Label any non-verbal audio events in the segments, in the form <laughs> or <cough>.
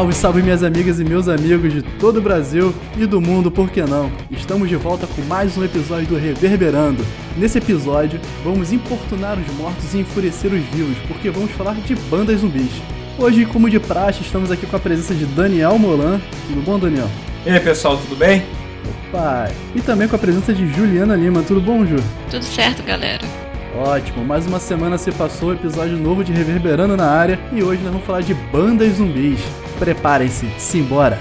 Salve, salve minhas amigas e meus amigos de todo o Brasil e do mundo, por que não? Estamos de volta com mais um episódio do Reverberando. Nesse episódio, vamos importunar os mortos e enfurecer os vivos, porque vamos falar de bandas zumbis. Hoje, como de praxe, estamos aqui com a presença de Daniel Molan. Tudo bom, Daniel? E aí, pessoal, tudo bem? Opa! E também com a presença de Juliana Lima. Tudo bom, Ju? Tudo certo, galera. Ótimo, mais uma semana se passou, episódio novo de Reverberando na área e hoje nós vamos falar de bandas zumbis. Preparem-se, simbora!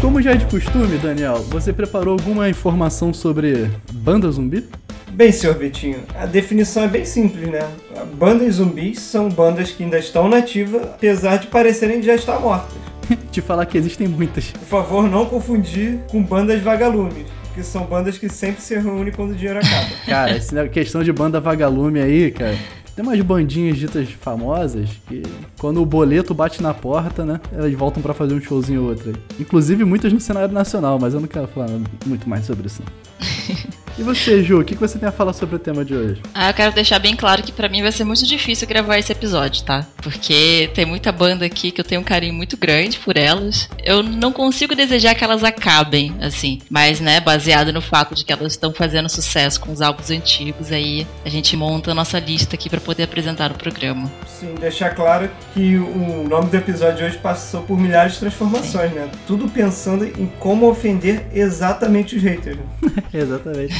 Como já é de costume, Daniel, você preparou alguma informação sobre banda zumbi? Bem, senhor Vitinho, a definição é bem simples, né? Bandas zumbis são bandas que ainda estão nativas, apesar de parecerem já estar mortas. <laughs> Te falar que existem muitas. Por favor, não confundir com bandas vagalumes, que são bandas que sempre se reúnem quando o dinheiro acaba. <laughs> Cara, essa questão de banda vagalume aí, cara. Tem umas bandinhas ditas famosas que quando o boleto bate na porta, né, elas voltam para fazer um showzinho ou outro. Aí. Inclusive muitas no cenário nacional, mas eu não quero falar muito mais sobre isso. Não. <laughs> E você, Ju, o que você tem a falar sobre o tema de hoje? Ah, eu quero deixar bem claro que para mim vai ser muito difícil gravar esse episódio, tá? Porque tem muita banda aqui que eu tenho um carinho muito grande por elas. Eu não consigo desejar que elas acabem, assim. Mas, né, baseado no fato de que elas estão fazendo sucesso com os álbuns antigos, aí a gente monta a nossa lista aqui para poder apresentar o programa. Sim, deixar claro que o nome do episódio de hoje passou por milhares de transformações, Sim. né? Tudo pensando em como ofender exatamente os haters. <laughs> exatamente.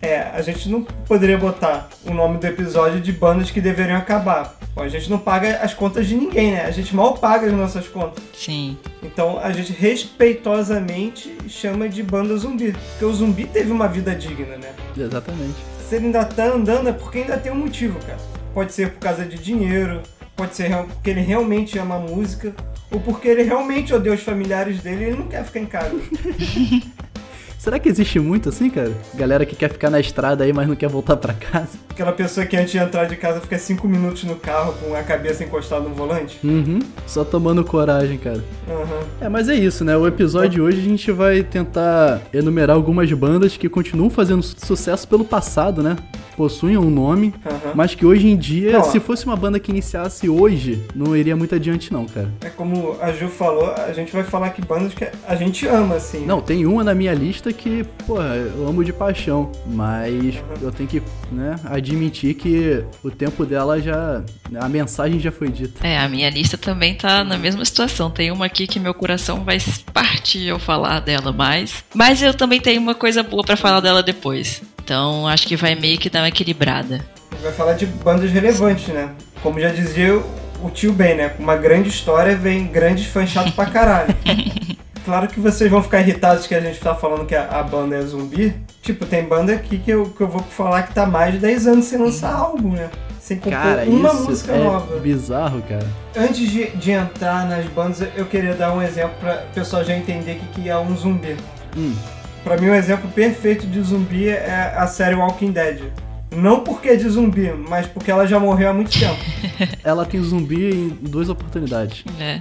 É, a gente não poderia botar o nome do episódio de bandas que deveriam acabar. Bom, a gente não paga as contas de ninguém, né? A gente mal paga as nossas contas. Sim. Então a gente respeitosamente chama de banda zumbi. Porque o zumbi teve uma vida digna, né? Exatamente. Se ele ainda tá andando é porque ainda tem um motivo, cara. Pode ser por causa de dinheiro, pode ser porque ele realmente ama a música, ou porque ele realmente odeia os familiares dele e ele não quer ficar em casa. <laughs> Será que existe muito assim, cara? Galera que quer ficar na estrada aí, mas não quer voltar para casa. Aquela pessoa que antes de entrar de casa fica cinco minutos no carro com a cabeça encostada no volante. Uhum. Só tomando coragem, cara. Uhum. É, mas é isso, né? O episódio de hoje a gente vai tentar enumerar algumas bandas que continuam fazendo sucesso pelo passado, né? possuem um nome, uhum. mas que hoje em dia, não, se fosse uma banda que iniciasse hoje, não iria muito adiante não, cara. É como a Ju falou, a gente vai falar que bandas que a gente ama, assim. Não, tem uma na minha lista que, porra, eu amo de paixão, mas uhum. eu tenho que, né, admitir que o tempo dela já, a mensagem já foi dita. É, a minha lista também tá na mesma situação. Tem uma aqui que meu coração vai partir eu falar dela mais, mas eu também tenho uma coisa boa para falar dela depois. Então acho que vai meio que dar uma equilibrada. Vai falar de bandas relevantes, né? Como já dizia o tio Ben, né? Com uma grande história vem grandes fãs chato pra caralho. <laughs> claro que vocês vão ficar irritados que a gente tá falando que a, a, banda é zumbi. Tipo, tem banda aqui que eu, que eu vou falar que tá mais de 10 anos sem lançar álbum, né? Sem compor cara, uma música é nova. Bizarro, cara. Antes de, de entrar nas bandas, eu queria dar um exemplo para o pessoal já entender o que, que é um zumbi. Hum. Pra mim, um exemplo perfeito de zumbi é a série Walking Dead. Não porque é de zumbi, mas porque ela já morreu há muito tempo. <laughs> ela tem zumbi em duas oportunidades. É.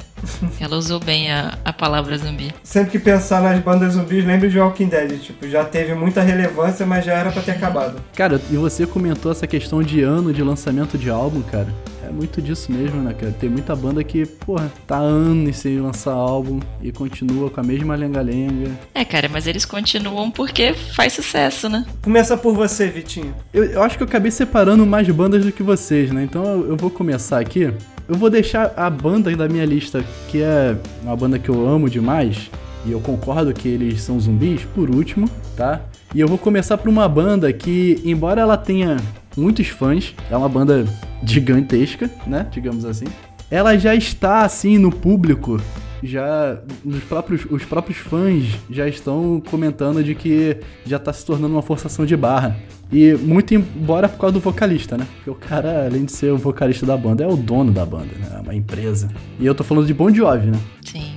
Ela usou bem a, a palavra zumbi. Sempre que pensar nas bandas zumbis, lembre de Walking Dead. Tipo, já teve muita relevância, mas já era pra ter acabado. Cara, e você comentou essa questão de ano de lançamento de álbum, cara é muito disso mesmo, né, cara? Tem muita banda que, porra, tá anos sem lançar álbum e continua com a mesma lenga-lenga. É, cara, mas eles continuam porque faz sucesso, né? Começa por você, Vitinho. Eu, eu acho que eu acabei separando mais bandas do que vocês, né? Então eu, eu vou começar aqui. Eu vou deixar a banda da minha lista, que é uma banda que eu amo demais, e eu concordo que eles são zumbis, por último, tá? E eu vou começar por uma banda que, embora ela tenha muitos fãs, é uma banda gigantesca, né? Digamos assim. Ela já está assim no público, já os próprios, os próprios fãs já estão comentando de que já está se tornando uma forçação de barra. E muito embora por causa do vocalista, né? Porque o cara, além de ser o vocalista da banda, é o dono da banda, né? É uma empresa. E eu tô falando de Bon Jovi, né? Sim.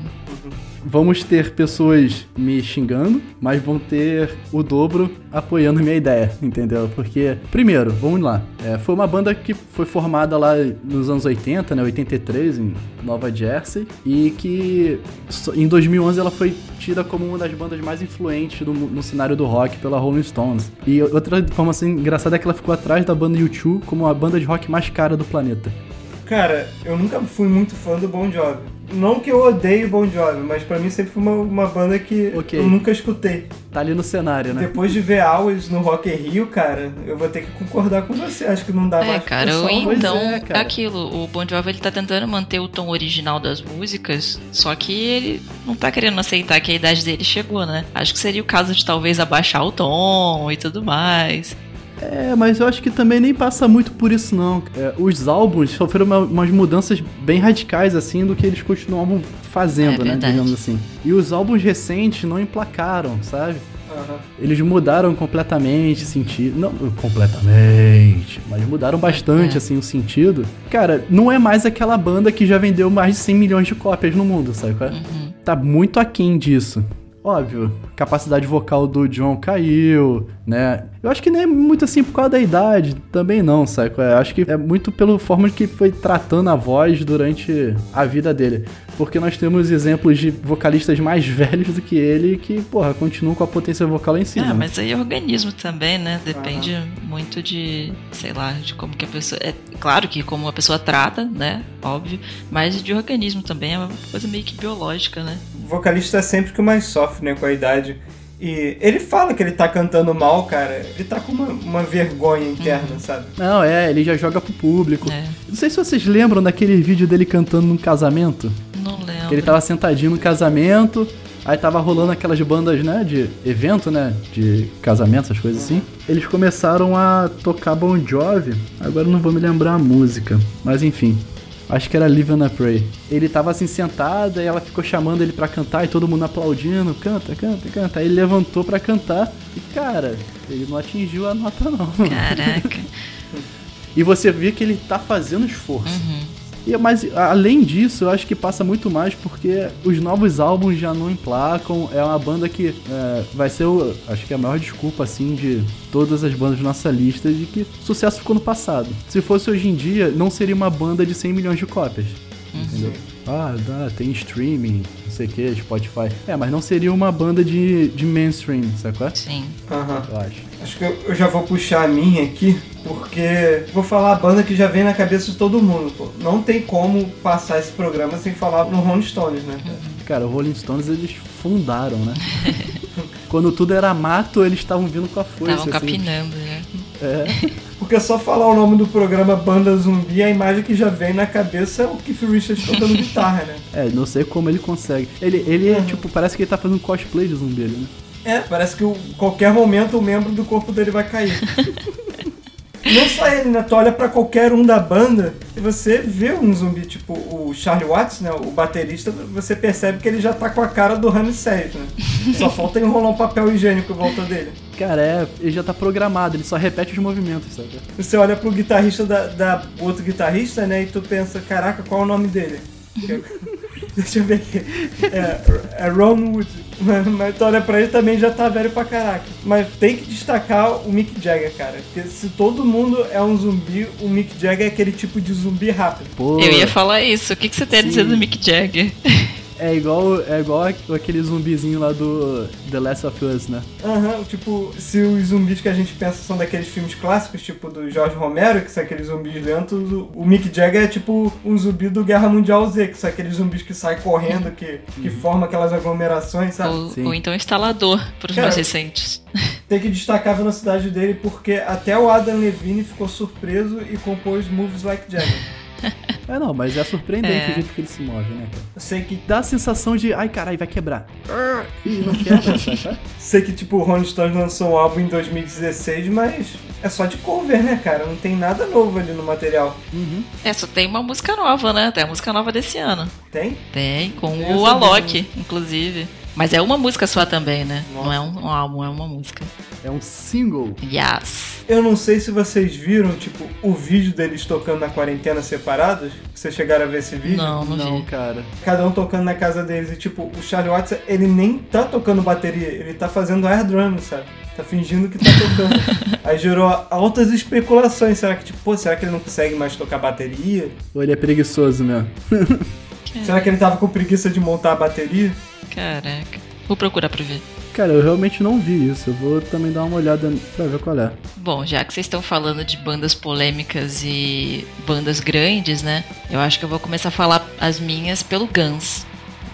Vamos ter pessoas me xingando, mas vão ter o dobro apoiando minha ideia, entendeu? Porque, primeiro, vamos lá. É, foi uma banda que foi formada lá nos anos 80, né? 83, em Nova Jersey, e que em 2011 ela foi tida como uma das bandas mais influentes do, no cenário do rock pela Rolling Stones. E outra informação engraçada é que ela ficou atrás da banda U2 como a banda de rock mais cara do planeta. Cara, eu nunca fui muito fã do Bon Jovi. Não que eu odeie Bon Jovi, mas pra mim sempre foi uma, uma banda que okay. eu nunca escutei. Tá ali no cenário, né? Depois de ver Hours no Rock in Rio, cara, eu vou ter que concordar com você. Acho que não dá é, mais cara, eu, então, é, cara. aquilo. O Bon Jovi, ele tá tentando manter o tom original das músicas, só que ele não tá querendo aceitar que a idade dele chegou, né? Acho que seria o caso de talvez abaixar o tom e tudo mais. É, mas eu acho que também nem passa muito por isso, não. É, os álbuns sofreram uma, umas mudanças bem radicais, assim, do que eles continuavam fazendo, é né? Digamos assim. E os álbuns recentes não emplacaram, sabe? Uhum. Eles mudaram completamente o sentido. Não, completamente. Mas mudaram bastante, é. assim, o sentido. Cara, não é mais aquela banda que já vendeu mais de 100 milhões de cópias no mundo, sabe? Uhum. Tá muito aquém disso. Óbvio, capacidade vocal do John caiu, né? Eu acho que nem é muito assim por causa da idade, também não, sabe? Eu acho que é muito pela forma que foi tratando a voz durante a vida dele. Porque nós temos exemplos de vocalistas mais <laughs> velhos do que ele que, porra, continuam com a potência vocal em cima. Ah, mas aí é organismo também, né? Depende muito de, sei lá, de como que a pessoa. É claro que como a pessoa trata, né? Óbvio. Mas de organismo também é uma coisa meio que biológica, né? O vocalista é sempre que mais sofre, né, com a idade. E ele fala que ele tá cantando mal, cara. Ele tá com uma, uma vergonha interna, uhum. sabe? Não, é, ele já joga pro público. É. Não sei se vocês lembram daquele vídeo dele cantando num casamento. Lembro. Que ele tava sentadinho no casamento, aí tava rolando aquelas bandas, né, de evento, né, de casamento, essas coisas assim. Eles começaram a tocar Bon Jovi, agora não vou me lembrar a música, mas enfim. Acho que era Live and Pray. Ele tava assim sentado e ela ficou chamando ele para cantar e todo mundo aplaudindo, canta, canta, canta. Aí ele levantou para cantar e cara, ele não atingiu a nota não. Caraca. <laughs> e você vê que ele tá fazendo esforço. Uhum. E, mas além disso, eu acho que passa muito mais porque os novos álbuns já não emplacam. É uma banda que é, vai ser, o, acho que é a maior desculpa assim de todas as bandas da nossa lista de que sucesso ficou no passado. Se fosse hoje em dia, não seria uma banda de 100 milhões de cópias. Uhum. Entendeu? Ah, dá, tem streaming, não sei o que, Spotify. É, mas não seria uma banda de, de mainstream, sacou? Sim. Aham. Eu acho. Acho que eu, eu, já vou puxar a minha aqui, porque vou falar a banda que já vem na cabeça de todo mundo, pô. Não tem como passar esse programa sem falar no Rolling Stones, né, cara? Cara, o Rolling Stones eles fundaram, né? <laughs> Quando tudo era mato, eles estavam vindo com a força. Estavam assim. capinando, né? É. <laughs> Porque só falar o nome do programa Banda Zumbi, a imagem que já vem na cabeça é o Keith Richards tocando <laughs> guitarra, né? É, não sei como ele consegue. Ele, ele é, tipo, parece que ele tá fazendo cosplay de zumbi ali, né? É, parece que a qualquer momento o membro do corpo dele vai cair. <laughs> Não só ele, né? Tu olha pra qualquer um da banda e você vê um zumbi, tipo o Charlie Watts, né? O baterista, você percebe que ele já tá com a cara do Ramsés, né? <laughs> Só falta enrolar um papel higiênico em volta dele. Cara, é, ele já tá programado, ele só repete os movimentos, sabe? Você olha pro guitarrista da, da outro guitarrista, né? E tu pensa, caraca, qual é o nome dele? <laughs> <laughs> Deixa eu ver aqui. É, é Ron Wood. Mas, mas tu olha pra ele também já tá velho pra caraca. Mas tem que destacar o Mick Jagger, cara. Porque se todo mundo é um zumbi, o Mick Jagger é aquele tipo de zumbi rápido. Pô. Eu ia falar isso. O que, que você tem a dizer do Mick Jagger? <laughs> É igual, é igual aquele zumbizinho lá do The Last of Us, né? Aham, uhum, tipo, se os zumbis que a gente pensa são daqueles filmes clássicos, tipo do Jorge Romero, que são aqueles zumbis lentos, o, Mick Jagger é tipo um zumbi do Guerra Mundial Z, que são aqueles zumbis que saem correndo, que, que uhum. formam aquelas aglomerações, sabe? Ou, ou então instalador, para os mais recentes. <laughs> Tem que destacar a velocidade dele, porque até o Adam Levine ficou surpreso e compôs Moves Like Jagger. <laughs> É, não, mas é surpreendente é. o jeito que ele se move, né, cara? Eu sei que. Dá a sensação de, ai caralho, vai quebrar. Ih, não <laughs> quebra, sabe? Sei que, tipo, o Rolling Stones lançou um álbum em 2016, mas é só de cover, né, cara? Não tem nada novo ali no material. Uhum. É, só tem uma música nova, né? Tem a música nova desse ano. Tem? Tem, com o Alok, inclusive. Mas é uma música só também, né? Não é um, um álbum, é uma música. É um single. Yes. Eu não sei se vocês viram, tipo, o vídeo deles tocando na quarentena separados. Vocês chegaram a ver esse vídeo? Não, não, Não, vi. cara. Cada um tocando na casa deles. E, tipo, o Charlie Watts, ele nem tá tocando bateria, ele tá fazendo air drum, sabe? Tá fingindo que tá tocando. <laughs> Aí gerou altas especulações. Será que, tipo, pô, será que ele não consegue mais tocar bateria? Ou ele é preguiçoso mesmo. Será que ele tava com preguiça de montar a bateria? Caraca. Vou procurar pra ver. Cara, eu realmente não vi isso. Eu vou também dar uma olhada pra ver qual é. Bom, já que vocês estão falando de bandas polêmicas e bandas grandes, né? Eu acho que eu vou começar a falar as minhas pelo Guns.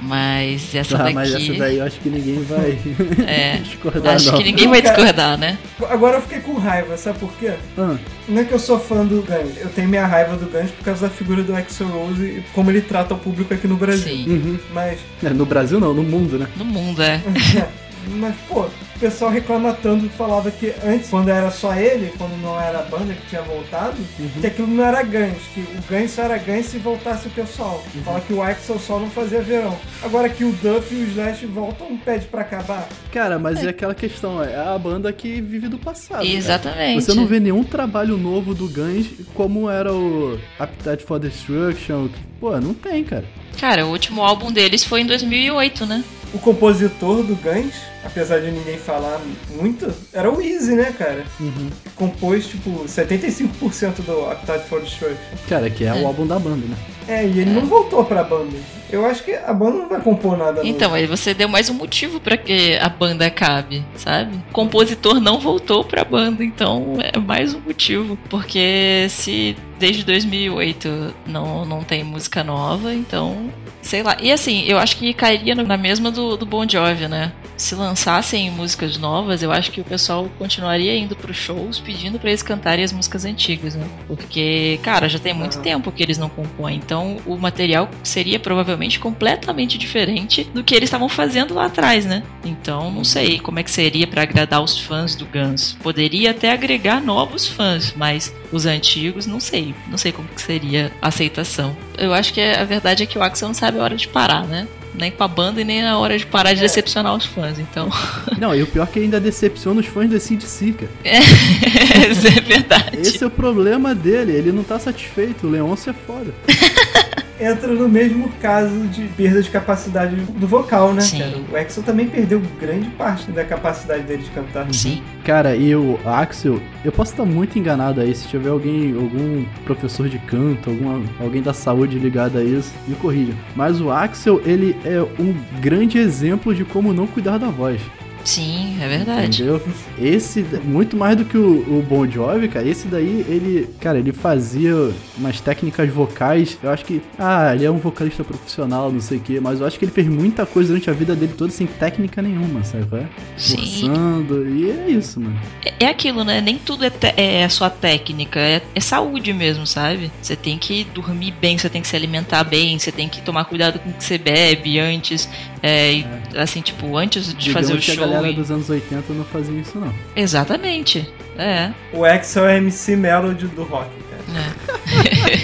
Mas essa ah, daqui. mas essa daí eu acho que ninguém vai <laughs> É, <laughs> discordar, acho não. que ninguém Não, vai cara. discordar, né? Agora eu fiquei com raiva, sabe por quê? Ah, Não é que eu sou fã do Guns, eu tenho minha raiva do Guns por causa da figura do Axl Rose e como ele trata o público aqui no Brasil. Sim. uhum. Mas, É, no Brasil não, no mundo, né? No mundo, é. <laughs> mas, pô, o pessoal reclama tanto que falava que antes, quando era só ele, quando não era a banda que tinha voltado, que aquilo não era Guns, que o Guns só era Guns se voltasse o pessoal. Fala que o Axl só não fazia verão. Agora que o Duff e o Slash voltam, pede pra acabar. Cara, mas é aquela questão, é a banda que vive do passado. cara. Exatamente. Você não vê nenhum trabalho novo do Guns como era o Appetite for Destruction. que- Pô, não tem, cara. Cara, o último álbum deles foi em 2008, né? O compositor do Guns, apesar de ninguém falar muito, era o Easy, né, cara? Que compôs, tipo, 75% do Appetite for Destruction. Cara, que é, É. o álbum da banda, né? É, e ele não voltou pra banda. Eu acho que a banda não vai compor nada Então, aí você deu mais um motivo pra que a banda acabe, sabe? O compositor não voltou pra banda, então é mais um motivo. Porque se desde 2008 não, não tem música nova, então. Sei lá. E assim, eu acho que cairia na mesma do, do Bon Jovi, né? Se lançassem músicas novas, eu acho que o pessoal continuaria indo pros shows pedindo pra eles cantarem as músicas antigas, né? Porque, cara, já tem muito tempo que eles não compõem, então o material seria provavelmente completamente diferente do que eles estavam fazendo lá atrás, né? Então, não sei como é que seria pra agradar os fãs do Guns. Poderia até agregar novos fãs, mas os antigos, não sei. Não sei como que seria a aceitação. Eu acho que a verdade é que o Axel não sabe a hora de parar, né? Nem com a banda e nem na hora de parar de É. decepcionar os fãs, então. <laughs> Não, e o pior é que ainda decepciona os fãs do CDC, cara. <laughs> Isso é verdade. Esse é o problema dele, ele não tá satisfeito. O Leôncio é foda. <laughs> Entra no mesmo caso de perda de capacidade do vocal, né, Sim. cara? O Axel também perdeu grande parte da capacidade dele de cantar. Sim. Cara, e o Axel, eu posso estar muito enganado aí. Se tiver alguém, algum professor de canto, alguma, alguém da saúde ligado a isso, me corrija. Mas o Axel, ele é um grande exemplo de como não cuidar da voz. Sim, é verdade. Entendeu? Esse, muito mais do que o, o Bon Jovi, cara, esse daí, ele, cara, ele fazia umas técnicas vocais. Eu acho que, ah, ele é um vocalista profissional, não sei o quê, mas eu acho que ele fez muita coisa durante a vida dele toda sem técnica nenhuma, sabe? é? Sim. Forçando, e é isso, mano. É, é aquilo, né? Nem tudo é, é só técnica, é, é saúde mesmo, sabe? Você tem que dormir bem, você tem que se alimentar bem, você tem que tomar cuidado com o que você bebe antes. É, e, assim, tipo, antes de Digamos fazer o que a show. galera e- dos anos 80 não fazia isso, não. Exatamente. É. O Axel é MC Melody do rock, cara.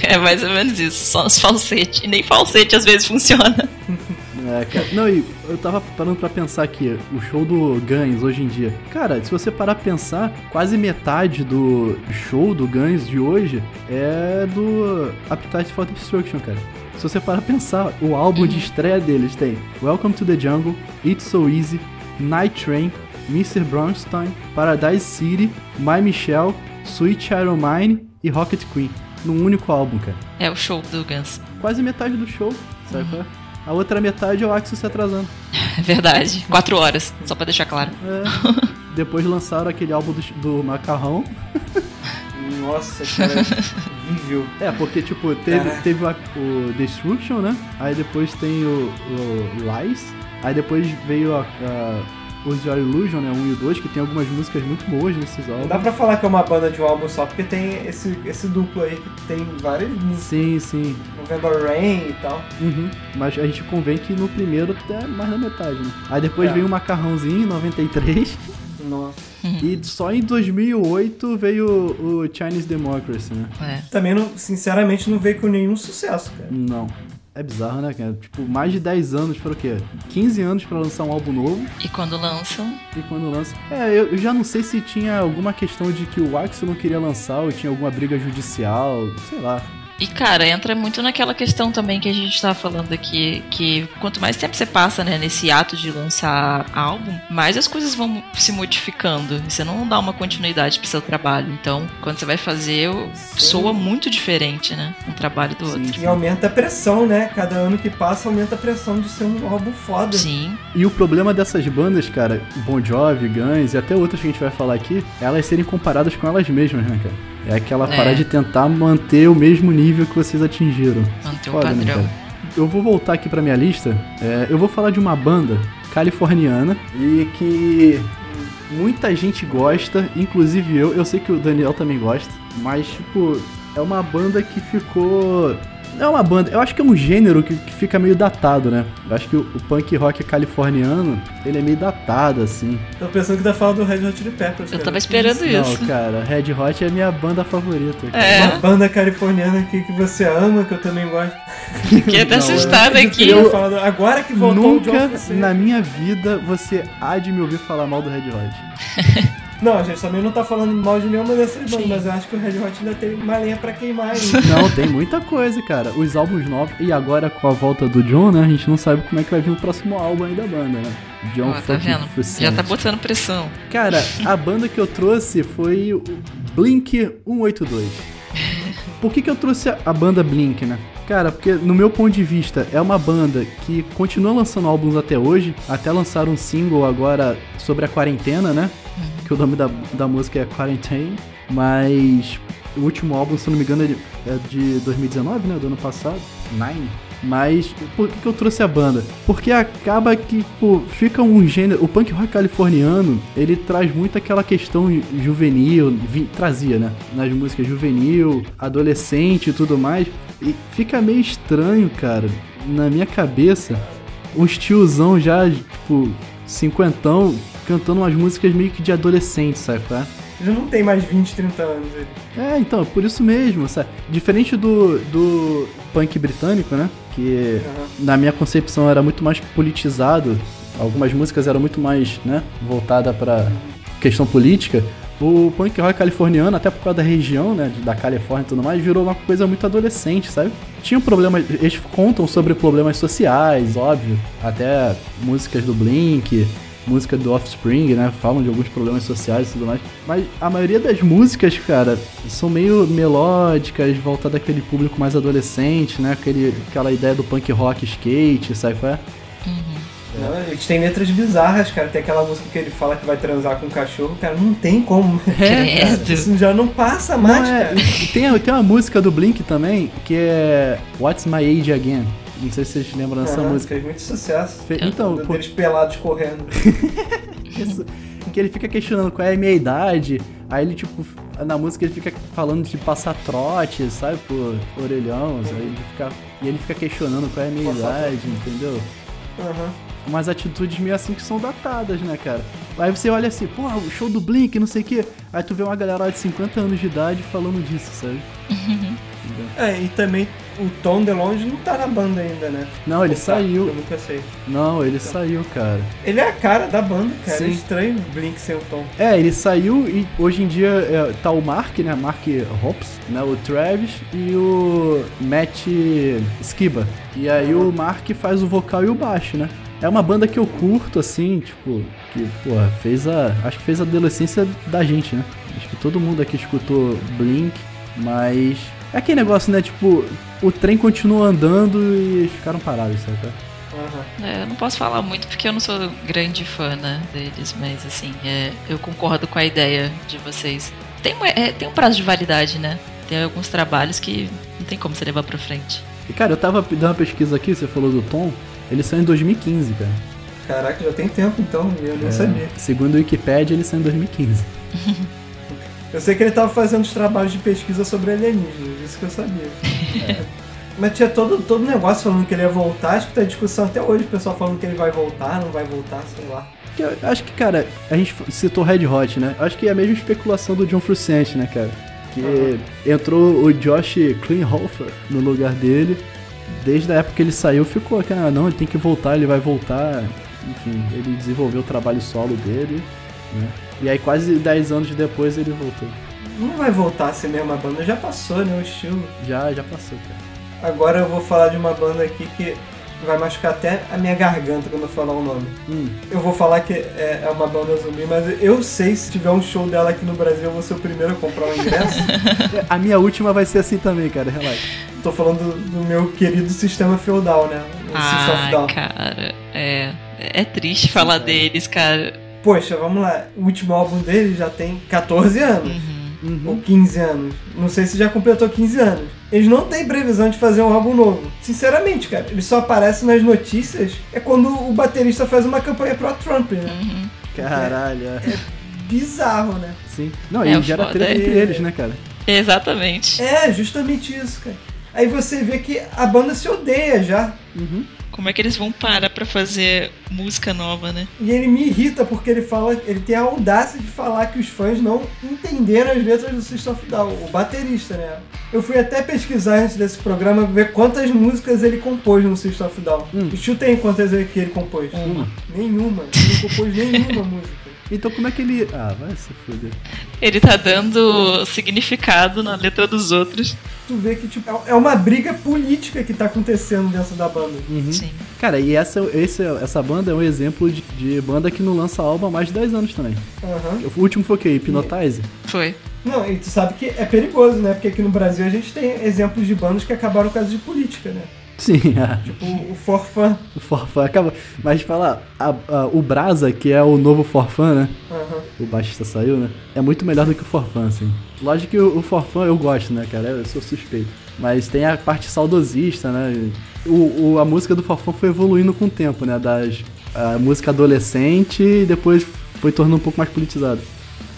<laughs> é mais ou menos isso. Só os falsetes. E nem falsete às vezes funciona. <laughs> É, cara. Não, e eu tava parando pra pensar aqui, o show do Guns hoje em dia. Cara, se você parar pra pensar, quase metade do show do Guns de hoje é do Appetite for Destruction, cara. Se você parar pra pensar, o álbum de estreia deles tem Welcome to the Jungle, It's So Easy, Night Train, Mr. Brownstein, Paradise City, My Michelle, Sweet O' Mine e Rocket Queen. Num único álbum, cara. É o show do Guns. Quase metade do show, sabe é? A outra metade é o Axel se atrasando. <laughs> É verdade. Quatro horas, só pra deixar claro. É. <laughs> Depois lançaram aquele álbum do, do Macarrão. <laughs> Nossa, cara, <laughs> horrível. É, porque, tipo, teve, Caraca. teve o, o Destruction, né? Aí depois tem o, o Lies. Aí depois veio a, a Illusion, né? 1 e o 2, que tem algumas músicas muito boas nesses Não álbuns. dá pra falar que é uma banda de um álbum só, porque tem esse, esse duplo aí que tem várias músicas. Sim, sim. November Rain e tal. Uhum. Mas a gente convém que no primeiro é mais da metade, né? Aí depois É. veio o Macarrãozinho, em 93. Nossa. E só em 2008 veio o Chinese Democracy, né? É. Também, não, sinceramente, não veio com nenhum sucesso, cara. Não. É bizarro, né, cara? Tipo, mais de 10 anos para o quê? 15 anos para lançar um álbum novo. E quando lançam? E quando lançam. É, eu, eu, já não sei se tinha alguma questão de que o Axel não queria lançar ou tinha alguma briga judicial, sei lá. E, cara, entra muito naquela questão também que a gente tá falando aqui, que quanto mais tempo você passa, né, nesse ato de lançar álbum, mais as coisas vão se modificando. Você não dá uma continuidade pro seu trabalho. Então, quando você vai fazer, soa muito diferente, né? Um trabalho do Sim. outro. E aumenta a pressão, né? Cada ano que passa aumenta a pressão de ser um álbum foda. Sim. E o problema dessas bandas, cara, Bon Jovi, Guns e até outras que a gente vai falar aqui, elas serem comparadas com elas mesmas, né, cara? É aquela é. de tentar manter o mesmo nível que vocês atingiram. Manter Foda, o né, padrão. Né, eu vou voltar aqui pra minha lista. É, eu vou falar de uma banda californiana e que muita gente gosta, inclusive eu. Eu sei que o Daniel também gosta, mas, tipo, é uma banda que ficou é uma banda, eu acho que é um gênero que, que fica meio datado, né? Eu acho que o, o, punk rock californiano, ele é meio datado, assim. Tô pensando que tá falando do Red Hot Chili Peppers. Eu tava esperando isso. Não, cara, Red Hot é a minha banda favorita. Cara. É. Uma banda californiana aqui que você ama, que eu também gosto. <laughs> Fiquei até assustado aqui. Eu, falando, agora que voltou Nunca na minha vida você há de me ouvir falar mal do Red Hot. <laughs> Não, a gente também não tá falando mal de nenhuma dessas bandas, mas eu acho que o Red Hot ainda tem uma linha pra queimar aí. <laughs> Não, tem muita coisa, cara. Os álbuns novos, e agora com a volta do John, né? A gente não sabe como é que vai vir o próximo álbum aí da banda, né? John oh, tá vendo? Já tá botando pressão. Cara, a banda que eu trouxe foi o Blink 182. <laughs> Por que, que eu trouxe a banda Blink, né? Cara, porque no meu ponto de vista é uma banda que continua lançando álbuns até hoje, até lançar um single agora sobre a quarentena, né? que o nome da, da música é Quarantine, mas o último álbum, se não me engano, é de, é de 2019, né? Do ano passado, Nine. Mas por que, que eu trouxe a banda? Porque acaba que pô, fica um gênero. O punk rock californiano ele traz muito aquela questão juvenil, vi, trazia, né? Nas músicas juvenil, adolescente e tudo mais. E fica meio estranho, cara, na minha cabeça, uns tiozão já, tipo, cinquentão, cantando umas músicas meio que de adolescente, sabe? É? Ele não tem mais 20, 30 anos. Ele. É, então, por isso mesmo, sabe? Diferente do, do punk britânico, né? Que uhum. na minha concepção era muito mais politizado. Algumas músicas eram muito mais, né? Voltada pra questão política. O punk rock californiano, até por causa da região, né, da Califórnia e tudo mais, virou uma coisa muito adolescente, sabe? Tinham problemas, eles contam sobre problemas sociais, óbvio, até músicas do Blink, música do Offspring, né? Falam de alguns problemas sociais e tudo mais. Mas a maioria das músicas, cara, são meio melódicas, voltadas àquele público mais adolescente, né? Aquele, aquela ideia do punk rock skate, sabe qual é? Uhum. Não, a gente tem letras bizarras, cara. Tem aquela música que ele fala que vai transar com um cachorro, cara. Não tem como. <laughs> É, cara, isso já não passa mais, não, é, cara. Tem, tem uma música do Blink também que é What's My Age Again. Não sei se vocês lembram dessa uhum, música. Fez muito sucesso. Fe... Então, pô... eles pelados correndo. <laughs> Isso. Que ele fica questionando qual é a minha idade. Aí ele, tipo, na música ele fica falando de passar trote, sabe, por orelhão. Aí ele fica... E ele fica questionando qual é a minha idade, entendeu? Uhum. Umas atitudes meio assim que são datadas, né, cara? Aí você olha assim, pô, o show do Blink, não sei o quê. Aí tu vê uma galera de 50 anos de idade falando disso, sabe? é, e também o Tom DeLonge não tá na banda ainda, né? Não, ele saiu. eu nunca sei. Não, ele então. saiu, cara. Ele é a cara da banda, cara. É Sim. É estranho o Blink sem o Tom. É, ele saiu e hoje em dia é, tá o Mark, né? Mark Hoppes, né? O Travis e o Matt Skiba. E aí uhum. o Mark faz o vocal e o baixo, né? É uma banda que eu curto, assim, tipo, que, porra, fez a. Acho que fez a adolescência da gente, né? Acho que todo mundo aqui escutou Blink, mas. É aquele negócio, né? Tipo, o trem continua andando e eles ficaram parados, sabe? Uhum. É, eu não posso falar muito porque eu não sou grande fã né, deles, mas assim, é, eu concordo com a ideia de vocês. Tem, é, tem um prazo de validade, né? Tem alguns trabalhos que não tem como você levar pra frente. E cara, eu tava dando uma pesquisa aqui, você falou do Tom, ele saiu em 2015, cara. Caraca, já tem tempo então, eu nem é, sabia. Segundo o Wikipedia, ele saiu em 2015. <laughs> eu sei que ele tava fazendo os trabalhos de pesquisa sobre alienígenas, isso que eu sabia. É. <laughs> Mas tinha todo, todo negócio falando que ele ia voltar, acho que tá discussão até hoje, o pessoal falando que ele vai voltar, não vai voltar, sei lá. Eu acho que, cara, a gente citou Red Hot, né? Acho que é a mesma especulação do John Frusciante, né, cara? Que uhum. entrou o Josh Klinghoffer no lugar dele desde a época que ele saiu, ficou aqui, ah, não, ele tem que voltar, ele vai voltar. Enfim, ele desenvolveu o trabalho solo dele, né? E aí quase 10 anos depois ele voltou. Não vai voltar a ser a mesma banda, já passou, né, o estilo. Já, já passou, cara. Agora eu vou falar de uma banda aqui que vai machucar até a minha garganta quando eu falar o nome. Hum. Eu vou falar que é, é uma banda zumbi, mas eu sei se tiver um show dela aqui no Brasil, eu vou ser o primeiro a comprar o ingresso. <laughs> A minha última vai ser assim também, cara, relaxa. Tô falando do, do meu querido sistema feudal, né? O System of Ah, Down. cara, é. É triste falar deles, cara. Poxa, vamos lá. O último álbum dele já tem 14 anos. Uhum. Ou 15 anos. Não sei se já completou 15 anos. Eles não têm previsão de fazer um álbum novo. Sinceramente, cara. Eles só aparecem nas notícias é quando o baterista faz uma campanha pro Trump, né? Uhum. Caralho, é. Bizarro, né? Sim. Não, É, e o gera treta é- entre eles, né, cara? Exatamente. É, justamente isso, cara. Aí você vê que a banda se odeia já. Uhum. Como é que eles vão parar pra fazer música nova, né? E ele me irrita porque ele fala, ele tem a audácia de falar que os fãs não entenderam as letras do System of Down, o baterista, né? Eu fui até pesquisar antes desse programa ver quantas músicas ele compôs no System of Down. Hum. E chutei quantas ele- que ele compôs. Uma. Nenhuma. Ele não compôs nenhuma <laughs> música. Então como é que ele. Ah, vai se fuder. Ele tá dando significado na letra dos outros. Tu vê que tipo, é uma briga política que tá acontecendo dentro da banda. Uhum. Sim. Cara, e essa, esse, essa banda é um exemplo de, de banda que não lança álbum há mais de 10 anos também. Aham. O último foi o quê? Hypnotize? Foi. Não, e tu sabe que é perigoso, né? Porque aqui no Brasil a gente tem exemplos de bandas que acabaram por causa de política, né? Sim, ah, Tipo o Forfã. o Forfã acaba. Mas falar, a- a- o Brasa, que é o novo Forfã, né? Aham. O baixista saiu, né? É muito melhor do que o Forfã, assim. Lógico que o, o Forfã eu gosto, né, cara? Eu sou suspeito. Mas tem a parte saudosista, né? O, o- a música do Forfã foi evoluindo com o tempo, né? Das, a música adolescente e depois foi tornando um pouco mais politizado.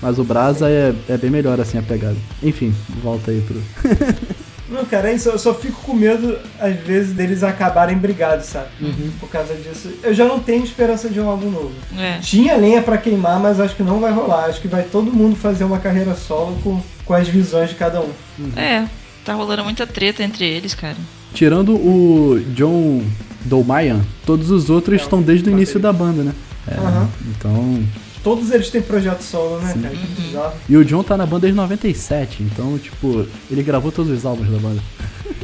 Mas o Brasa é, é bem melhor, assim, a pegada. Enfim, volta aí pro. <laughs> Não, cara, é isso. Eu só fico com medo, às vezes, deles acabarem brigados, sabe? Uhum. Por causa disso. Eu já não tenho esperança de um álbum novo. É. Tinha lenha pra queimar, mas acho que não vai rolar. Acho que vai todo mundo fazer uma carreira solo com, com as visões de cada um. É. Tá rolando muita treta entre eles, cara. Tirando o John Dolmayan, todos os outros É, estão desde o início da banda, né? É, Aham. Então. Todos eles têm projeto solo, né, Sim. cara? Que bizarro. E o John tá na banda desde 97, então, tipo, ele gravou todos os álbuns da banda. <laughs>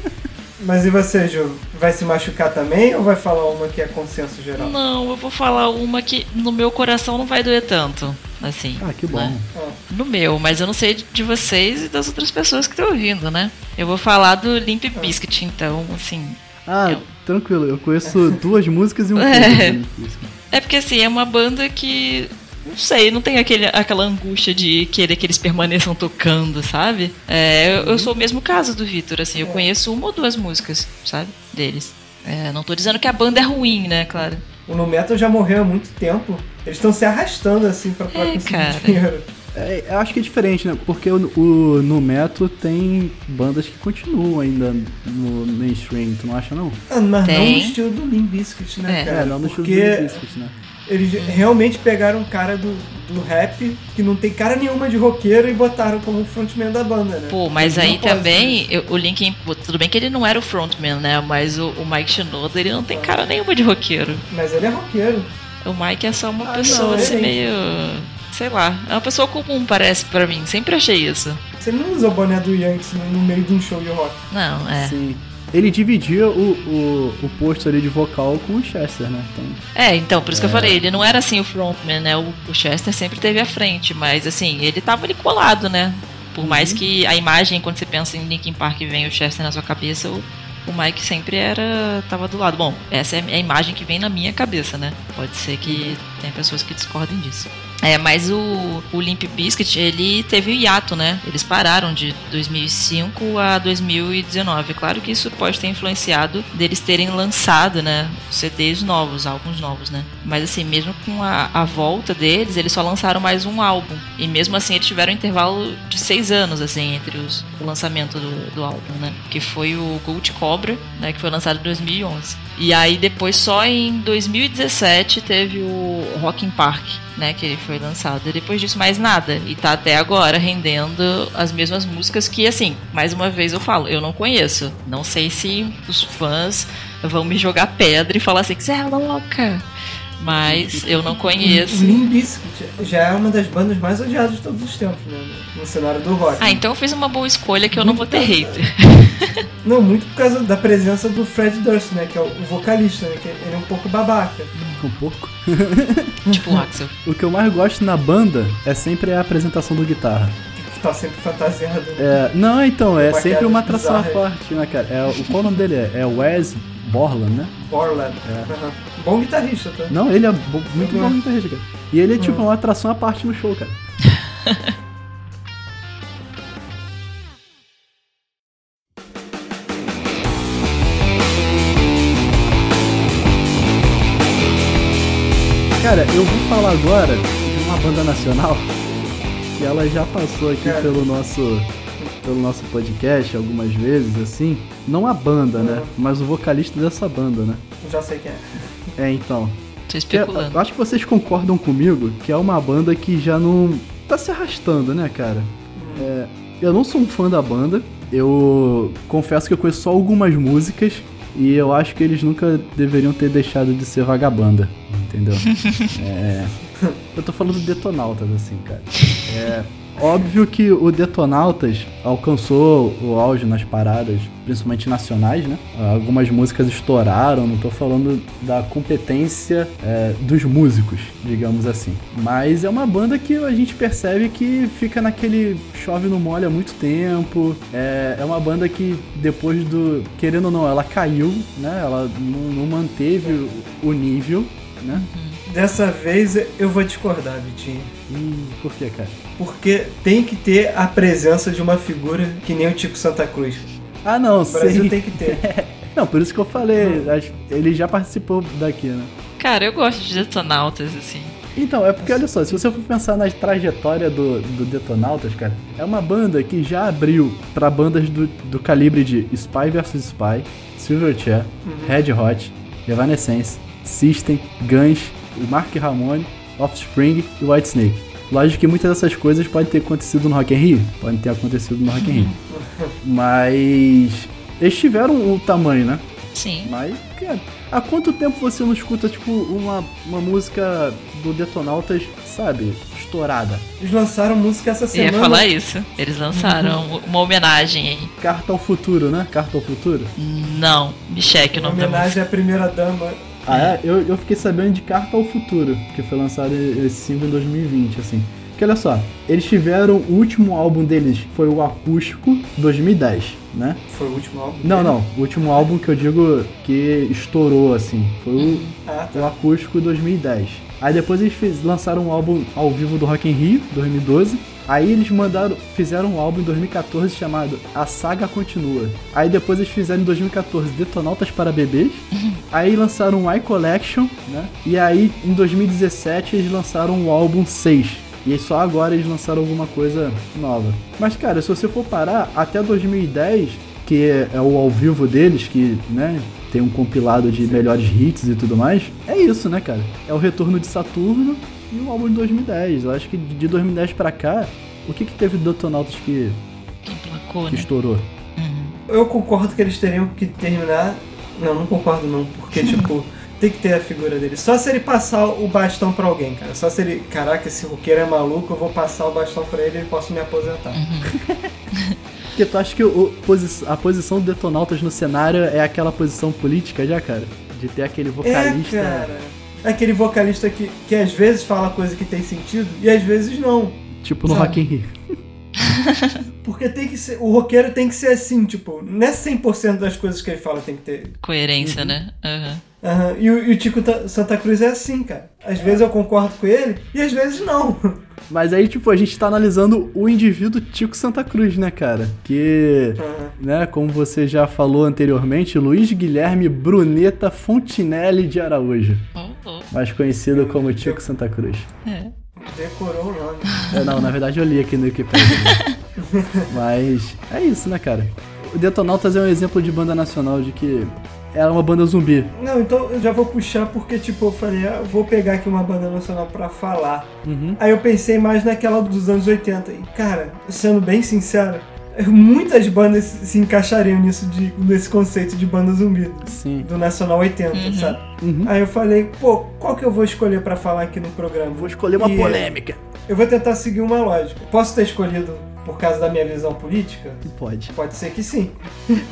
Mas e você, Ju? Vai se machucar também ou vai falar uma que é consenso geral? Não, eu vou falar uma que no meu coração não vai doer tanto. Assim. Ah, que bom. né? Ah, No meu, mas eu não sei de- vocês e das outras pessoas que estão ouvindo, né? Eu vou falar do Limp Bizkit, então, assim. Ah, Eu- tranquilo, eu conheço duas músicas e um <laughs> É. Limp Bizkit. É porque, assim, é uma banda que. Não sei, não tem aquele, aquela angústia de querer que eles permaneçam tocando, sabe? É, eu, eu sou o mesmo caso do Vitor, assim, eu conheço uma ou duas músicas, sabe? Deles. É, não tô dizendo que a banda é ruim, né, claro. o No Metal já morreu há muito tempo. Eles estão se arrastando assim pra, pra É, conseguir cara. dinheiro. É, eu acho que é diferente, né? Porque o, o, no Metal tem bandas que continuam ainda no mainstream, tu não acha não? Ah, mas não Tem. no estilo do Limp Bizkit, né, É. cara? é, não no estilo do Porque Limp Bizkit, né? Eles realmente pegaram um cara do, do rap que não tem cara nenhuma de roqueiro e botaram como frontman da banda, né? Pô, mas aí pode, também, eu- o Linkin, tudo bem que ele não era o frontman, né? Mas o, o Mike Shinoda, ele não tem cara nenhuma de roqueiro. Mas ele é roqueiro. O Mike é só uma Ah, pessoa não, assim ele- meio. Sei lá, é uma pessoa comum, parece pra mim. Sempre achei isso. Você não usa o boné do Yankees no, no meio de um show de rock. Não, é. Sim. Ele dividia o, o, o posto ali de vocal com o Chester, né? Então, É, então, por isso que eu É. falei, ele não era assim o frontman, né? O, o Chester sempre teve à frente, mas assim, ele tava ali colado, né? Por mais que a imagem, quando você pensa em Linkin Park vem o Chester na sua cabeça, o, o Mike sempre era. tava do lado. Bom, essa é a imagem que vem na minha cabeça, né? Pode ser que tem pessoas que discordem disso. É, mas o, o Limp Bizkit, ele teve o hiato, né? Eles pararam de 2005 a 2019. Claro que isso pode ter influenciado deles terem lançado, né? CDs novos, álbuns novos, né? Mas assim, mesmo com a, a volta deles, eles só lançaram mais um álbum. E mesmo assim eles tiveram um intervalo de seis anos, assim, entre os, o lançamento do, do álbum, né? Que foi o Gold Cobra, né? Que foi lançado em 2011. E aí depois só em 2017 teve o Rock in Park, né, que ele foi lançado. E depois disso mais nada. E tá até agora rendendo as mesmas músicas que assim, mais uma vez eu falo, eu não conheço. Não sei se os fãs vão me jogar pedra e falar assim que você é louca. Mas eu não conheço. O Limp Bizkit já é uma das bandas mais odiadas de todos os tempos, né? No cenário do rock. Ah, então eu fiz uma boa escolha que eu não vou ter hater. <laughs> Não, muito por causa da presença do Fred Durst, né? Que é o vocalista, né? Que ele é um pouco babaca. Um pouco. <laughs> tipo o Axel. O que eu mais gosto na banda é sempre a apresentação do guitarra. Que tá sempre fantasiado. É, não, então, é sempre uma atração à parte, né, cara? É, o, qual o nome dele é? É Wes Borland, né? Borland. É. Aham. Bom guitarrista, tá? Não, ele é bo- muito Uhum. bom guitarrista, cara. E ele é tipo uma atração à parte no show, cara. <laughs> Cara, eu vou falar agora de uma banda nacional que ela já passou aqui Cara. pelo nosso pelo nosso podcast algumas vezes, assim. Não a banda, né? Uhum. Mas o vocalista dessa banda, né? Já sei quem é. É, então. Tô é- especulando. eu acho que vocês concordam comigo que é uma banda que já não tá se arrastando, né, cara? É, eu não sou um fã da banda. Eu confesso que eu conheço só algumas músicas e eu acho que eles nunca deveriam ter deixado de ser vagabanda, entendeu? <laughs> É, eu tô falando do Detonautas, assim, cara. É, óbvio que o Detonautas alcançou o auge nas paradas, principalmente nacionais, né? Algumas músicas estouraram, não tô falando da competência é, dos músicos, digamos assim. Mas é uma banda que a gente percebe que fica naquele chove no molha há muito tempo. É, é uma banda que depois do. Querendo ou não, ela caiu, né? Ela não, não manteve o, o nível, né? Dessa vez eu vou discordar, Vitinho. E por que, cara? Porque tem que ter a presença de uma figura que nem o Tico Santa Cruz. Ah, não, O Brasil sei. tem que ter. <laughs> Não, por isso que eu falei, ele já participou daqui, né? Cara, eu gosto de Detonautas, assim. Então, é porque olha só, se você for pensar na trajetória do, do Detonautas, cara, é uma banda que já abriu pra bandas do, do calibre de Spy vs Spy, Silverchair, Red Hot, Evanescence, System, Guns, o Mark Ramone, Offspring e Whitesnake. Lógico que muitas dessas coisas podem ter acontecido no Rock in Rio, podem ter acontecido no Rock in Rio. <laughs> Mas eles tiveram o tamanho, né? Sim. Mas, cara, há quanto tempo você não escuta, tipo, uma, uma música do Detonautas, sabe, estourada? Eles lançaram música essa Eu ia semana. falar isso. Eles lançaram uma homenagem aí. Carta ao Futuro, né? Carta ao Futuro. Não, me cheque o nome da música. homenagem à primeira dama. Ah, é? Eu, eu fiquei sabendo de Carta ao Futuro, que foi lançado esse single em 2020, assim. Porque olha só, eles tiveram o último álbum deles, foi o Acústico 2010, né? Foi o último álbum. Não, dele? não, o último álbum que eu digo que estourou, assim, foi o, Ah, o tá. Acústico 2010. Aí depois eles fiz- lançaram um álbum ao vivo do Rock in Rio, 2012. Aí eles mandaram, fizeram um álbum em 2014 chamado A Saga Continua. Aí depois eles fizeram em 2014 Detonautas para Bebês. <laughs> Aí lançaram um I Collection, né? E aí em 2017 eles lançaram o álbum 6. E aí só agora eles lançaram alguma coisa nova. Mas cara, se você for parar, até 2010, que é, é o ao vivo deles, que, né, tem um compilado de melhores hits e tudo mais, é isso, né, cara? É o retorno de Saturno e o álbum de 2010. Eu acho que de 2010 pra cá, o que que teve do Detonautas que, Que emplacou, que né? estourou? Uhum. Eu concordo que eles teriam que terminar. Não, não concordo não. Porque, <laughs> tipo, tem que ter a figura dele. Só se ele passar o bastão pra alguém, cara. Só se ele. Caraca, esse roqueiro é maluco, eu vou passar o bastão pra ele e posso me aposentar. <laughs> Porque tu acha que o, posi- a posição do Detonautas no cenário é aquela posição política já, cara? De ter aquele vocalista. É, cara. Aquele vocalista que, que às vezes fala coisa que tem sentido e às vezes não. Tipo no Sabe? Rock in Rio. Porque tem que ser. O roqueiro tem que ser assim, tipo, não é 100% das coisas que ele fala tem que ter. Coerência, né? Aham. Aham. E, o, e o Tico Ta- Santa Cruz é assim, cara. Às vezes eu concordo com ele e às vezes não. <laughs> Mas aí, tipo, a gente tá analisando o indivíduo Tico Santa Cruz, né, cara? Que, Aham. né, como você já falou anteriormente, Luiz Guilherme Bruneta Fontinelli de Araújo. Oh. Mais conhecido como Tico Santa Cruz. É. Decorou o nome. É, não, na verdade eu li aqui no Wikipedia. <laughs> Mas é isso, né, cara? O Detonautas é um exemplo de banda nacional de que é uma banda zumbi. Não, então eu já vou puxar porque, tipo, eu falei, ah, eu vou pegar aqui uma banda nacional pra falar. Uhum. Aí eu pensei mais naquela dos anos 80. E, cara, sendo bem sincero, muitas bandas se encaixariam nisso, de, nesse conceito de banda zumbi. Sim. Do Nacional 80, Uhum. sabe? Uhum. Aí eu falei, pô, qual que eu vou escolher pra falar aqui no programa? Vou escolher uma E- polêmica. Eu vou tentar seguir uma lógica. Posso ter escolhido por causa da minha visão política? Pode, Pode ser que sim.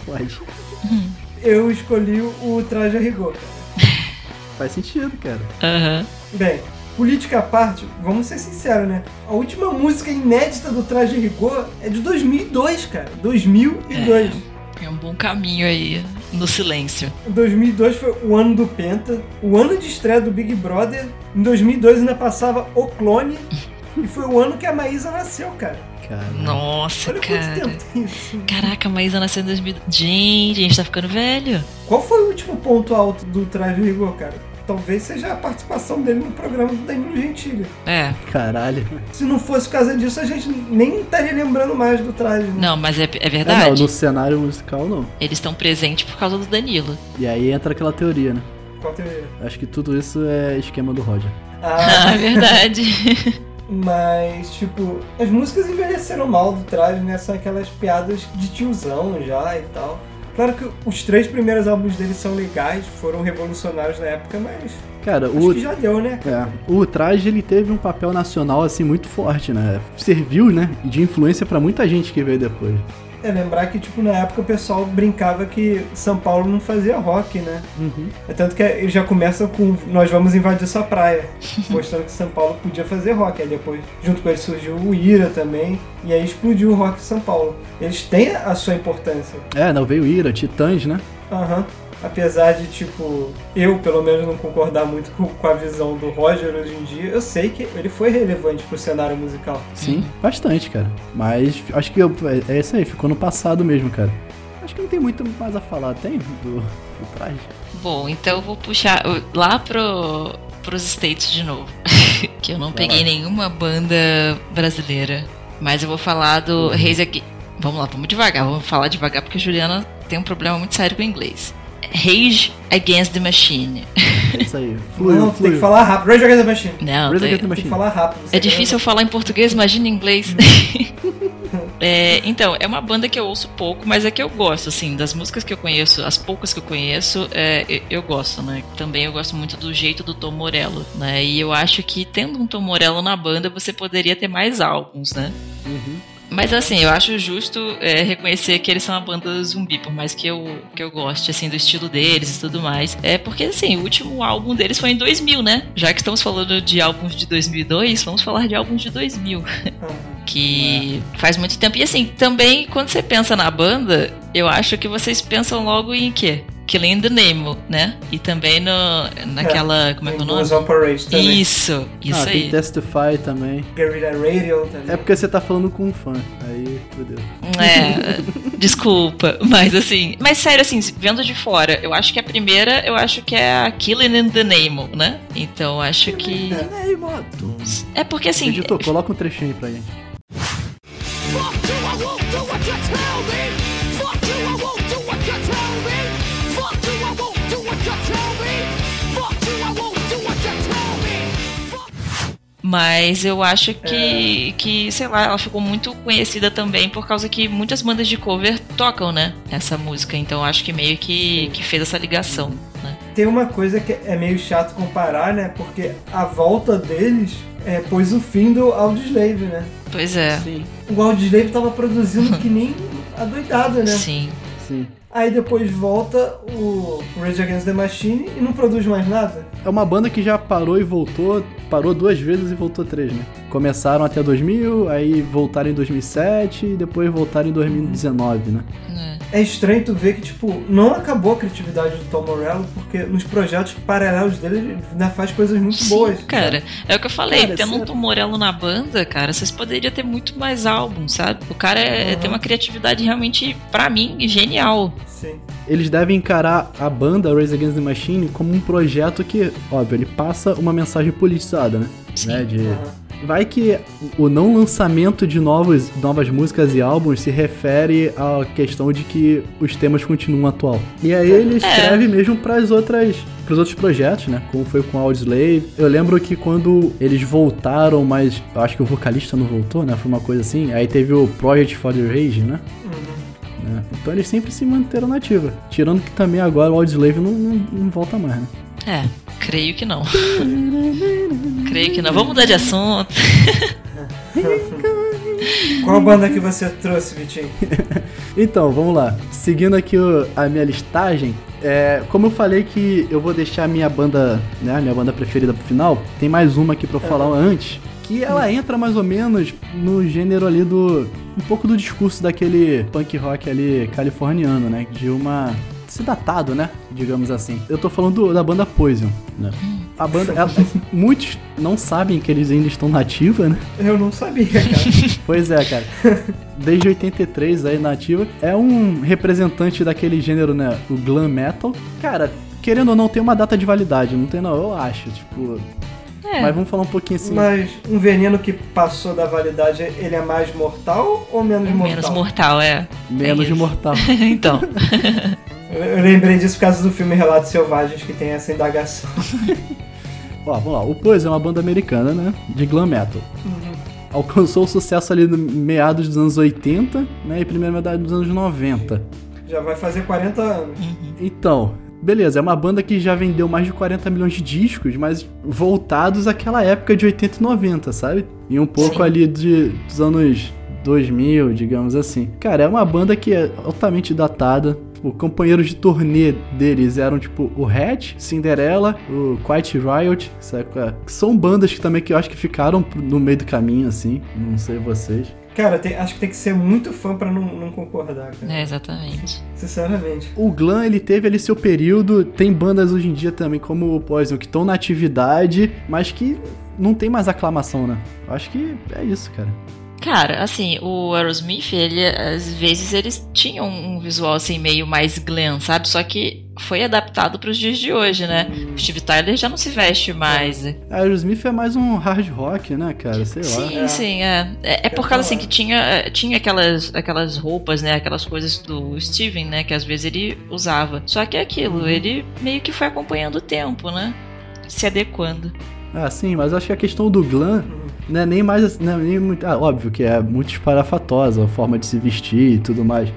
pode. <laughs> Eu escolhi o Traje a Rigor. <laughs> Faz sentido, cara. Aham. Bem, política à parte, vamos ser sinceros, né? A última música inédita do Traje a Rigor é de 2002, cara. 2002. É um bom caminho aí no silêncio. 2002 foi o ano do Penta, o ano de estreia do Big Brother. Em 2002 ainda passava O Clone. <laughs> E foi o ano que a Maísa nasceu, cara. Cara. Nossa, Olha cara. quanto tempo tem isso. Caraca, a Maísa nasceu em 2000. Gente, a gente tá ficando velho. Qual foi o último ponto alto do Traje Rigor, cara? Talvez seja a participação dele no programa do Danilo Gentili. É. Caralho. Se não fosse por causa disso, a gente nem estaria lembrando mais do traje. Né? Não, mas é, é É, não, verdade. no cenário musical não. Eles estão presentes por causa do Danilo. E aí entra aquela teoria, né? Qual teoria? Acho que tudo isso é esquema do Roger. Ah, Ah, <laughs> é verdade. <laughs> Mas, tipo, as músicas envelheceram mal do traje, né? São aquelas piadas de tiozão já e tal. Claro que os três primeiros álbuns dele são legais, foram revolucionários na época, mas Cara, acho o, que já deu, né? é, o traje ele teve um papel nacional assim muito forte, né? Serviu, né, de influência pra muita gente que veio depois. É lembrar que, tipo, na época o pessoal brincava que São Paulo não fazia rock, né? Uhum. É tanto que ele já começa com Nós vamos invadir sua praia, <laughs> mostrando que São Paulo podia fazer rock. Aí depois, junto com ele, surgiu o Ira também, e aí explodiu o rock em São Paulo. Eles têm a sua importância. É, não veio Ira, Titãs, né? Aham. Apesar de, tipo, eu pelo menos não concordar muito com, com a visão do Roger hoje em dia, eu sei que ele foi relevante pro cenário musical. Sim, bastante, cara. Mas acho que eu- é isso aí, ficou no passado mesmo, cara. Acho que não tem muito mais a falar, tem? Do, do traje? Bom, então eu vou puxar lá pro, pros States de novo. <laughs> que eu não Vai peguei lá. nenhuma banda brasileira. Mas eu vou falar do Reis aqui. Vamos lá, vamos devagar. Vamos falar devagar porque a Juliana tem um problema muito sério com o inglês. Rage Against the Machine. É <laughs> isso aí. Fluiu, não, tem fluiu. que falar rápido. Rage Against the Machine. Não, Rage Against the Tem Machine. que falar rápido. é difícil eu falar em português, imagina em inglês. <laughs> É, então, é uma banda que eu ouço pouco, mas é que eu gosto, assim, das músicas que eu conheço, as poucas que eu conheço, é, eu, eu gosto, né? Também eu gosto muito do jeito do Tom Morello, né? E eu acho que tendo um Tom Morello na banda, você poderia ter mais álbuns, né? Uhum. Mas assim, eu acho justo é, reconhecer que eles são uma banda zumbi, por mais que eu, que eu goste, assim, do estilo deles e tudo mais. É porque, assim, o último álbum deles foi em 2000, né? Já que estamos falando de álbuns de 2002, vamos falar de álbuns de 2000 Aham. que faz muito tempo. E assim, também quando você pensa na banda, eu acho que vocês pensam logo em quê? Killing the Nemo, né? E também no, naquela. como é que é o Tem nome? Blues Parade também. Isso, isso ah, tem aí. Testify também. Guerrilla Radio também. É porque você tá falando com um fã. Aí, fodeu. É, <laughs> desculpa, mas assim, mas sério assim, vendo de fora, eu acho que a primeira, eu acho que é a Killing in the Nemo, né? Então acho que Ei, moto. é porque assim, Editor, coloca um trechinho aí pra gente. Fuck you, I won't do what you tell me. Mas eu acho que, que, sei lá, ela ficou muito conhecida também por causa que muitas bandas de cover tocam, né? Essa música. Então eu acho que meio que, que fez essa ligação, né? Tem uma coisa que é meio chato comparar, né? Porque a volta deles é, pôs o fim do Audioslave, né? Pois é. Sim. O Audioslave tava produzindo <laughs> que nem adoidado, né? Sim. Sim. Aí depois volta o Rage Against the Machine e não produz mais nada. É uma banda que já parou e voltou, parou duas vezes e voltou três, né? Começaram até 2000, aí voltaram em 2007 e depois voltaram em 2019, né? É. É estranho tu ver que, tipo, não acabou a criatividade do Tom Morello, porque nos projetos paralelos dele ele ainda faz coisas muito Sim, boas. cara. É o que eu falei, Cara, tendo um. Tom Morello na banda, cara, vocês poderiam ter muito mais álbuns, sabe? O cara é- Uhum. tem uma criatividade realmente, pra mim, genial. Sim. eles devem encarar a banda Raise Against the Machine como um projeto que, óbvio, ele passa uma mensagem politizada, né? Sim. Né, de- Aham. Vai que o não lançamento de novos, novas músicas e álbuns se refere à questão de que os temas continuam atual. E aí ele escreve mesmo para as outras para os outros projetos, né? Como foi com Audioslave. Eu lembro que quando eles voltaram, mas eu acho que o vocalista não voltou, né? Foi uma coisa assim. Aí teve o Project for the Rage, né? Uhum. né? Então eles sempre se manteram nativa. Tirando que também agora o Audioslave não, não, não volta mais, né? É, creio que não. <laughs> creio que não. Vamos mudar de assunto. <laughs> Qual banda que você trouxe, Vitinho? <laughs> Então, vamos lá. Seguindo aqui o- a minha listagem, é, como eu falei que eu vou deixar a minha banda, né, a minha banda preferida pro final, tem mais uma aqui pra eu falar antes, que ela entra mais ou menos no gênero ali do um pouco do discurso daquele punk rock ali californiano, né, de uma se datado, né, digamos assim. Eu tô falando do- da banda Poison, né? A banda, ela- <laughs> muitos não sabem que eles ainda estão nativa, né? Eu não sabia, cara. <laughs> Pois é, cara. Desde 83 aí na ativa. É um representante daquele gênero, né? O glam metal. Cara, querendo ou não, tem uma data de validade. Não tem não, eu acho. Tipo. É. Mas vamos falar um pouquinho assim. Mas um veneno que passou da validade, ele é mais mortal ou menos mortal? Menos mortal, é. menos é mortal. <laughs> então. Eu, lembrei disso por causa do filme Relatos Selvagens, que tem essa indagação. <laughs> Ó, vamos lá. O Poison é uma banda americana, né? De glam metal. Alcançou o sucesso ali no meados dos anos 80, né? E primeira metade dos anos 90. Já vai fazer 40 anos. Então, beleza, é uma banda que já vendeu mais de 40 milhões de discos, mas voltados àquela época de 80 e 90, sabe? E um pouco Sim. ali de, dos anos 2000, digamos assim. Cara, é uma banda que é altamente datada. O companheiros de turnê deles eram tipo o Hatch, Cinderella, o Quiet Riot, saca? Que São bandas que também que eu acho que ficaram no meio do caminho, assim. Não sei vocês. Cara, tem- acho que tem que ser muito fã pra não, não concordar, cara. É, exatamente. Sinceramente. O Glam, ele teve ali seu período. Tem bandas hoje em dia também, como o Poison, que estão na atividade, mas que não tem mais aclamação, né? Eu Acho que é isso, cara. Cara, assim, o Aerosmith, ele, às vezes eles tinham um visual assim meio mais glam, sabe? Só que foi adaptado para os dias de hoje, né? O Steve Tyler já não se veste mais. A Aerosmith é mais um hard rock, né, cara? Sei lá. Sim, É. sim, é. É, é por causa assim que tinha, eh, tinha aquelas, aquelas roupas, né? Aquelas coisas do Steven, né? Que às vezes ele usava. Só que é aquilo, ele meio que foi acompanhando o tempo, né? Se adequando. Ah, sim, mas acho que a questão do glam não é nem mais. Não é nem muito, ah, óbvio que é muito esparafatosa a forma de se vestir e tudo mais.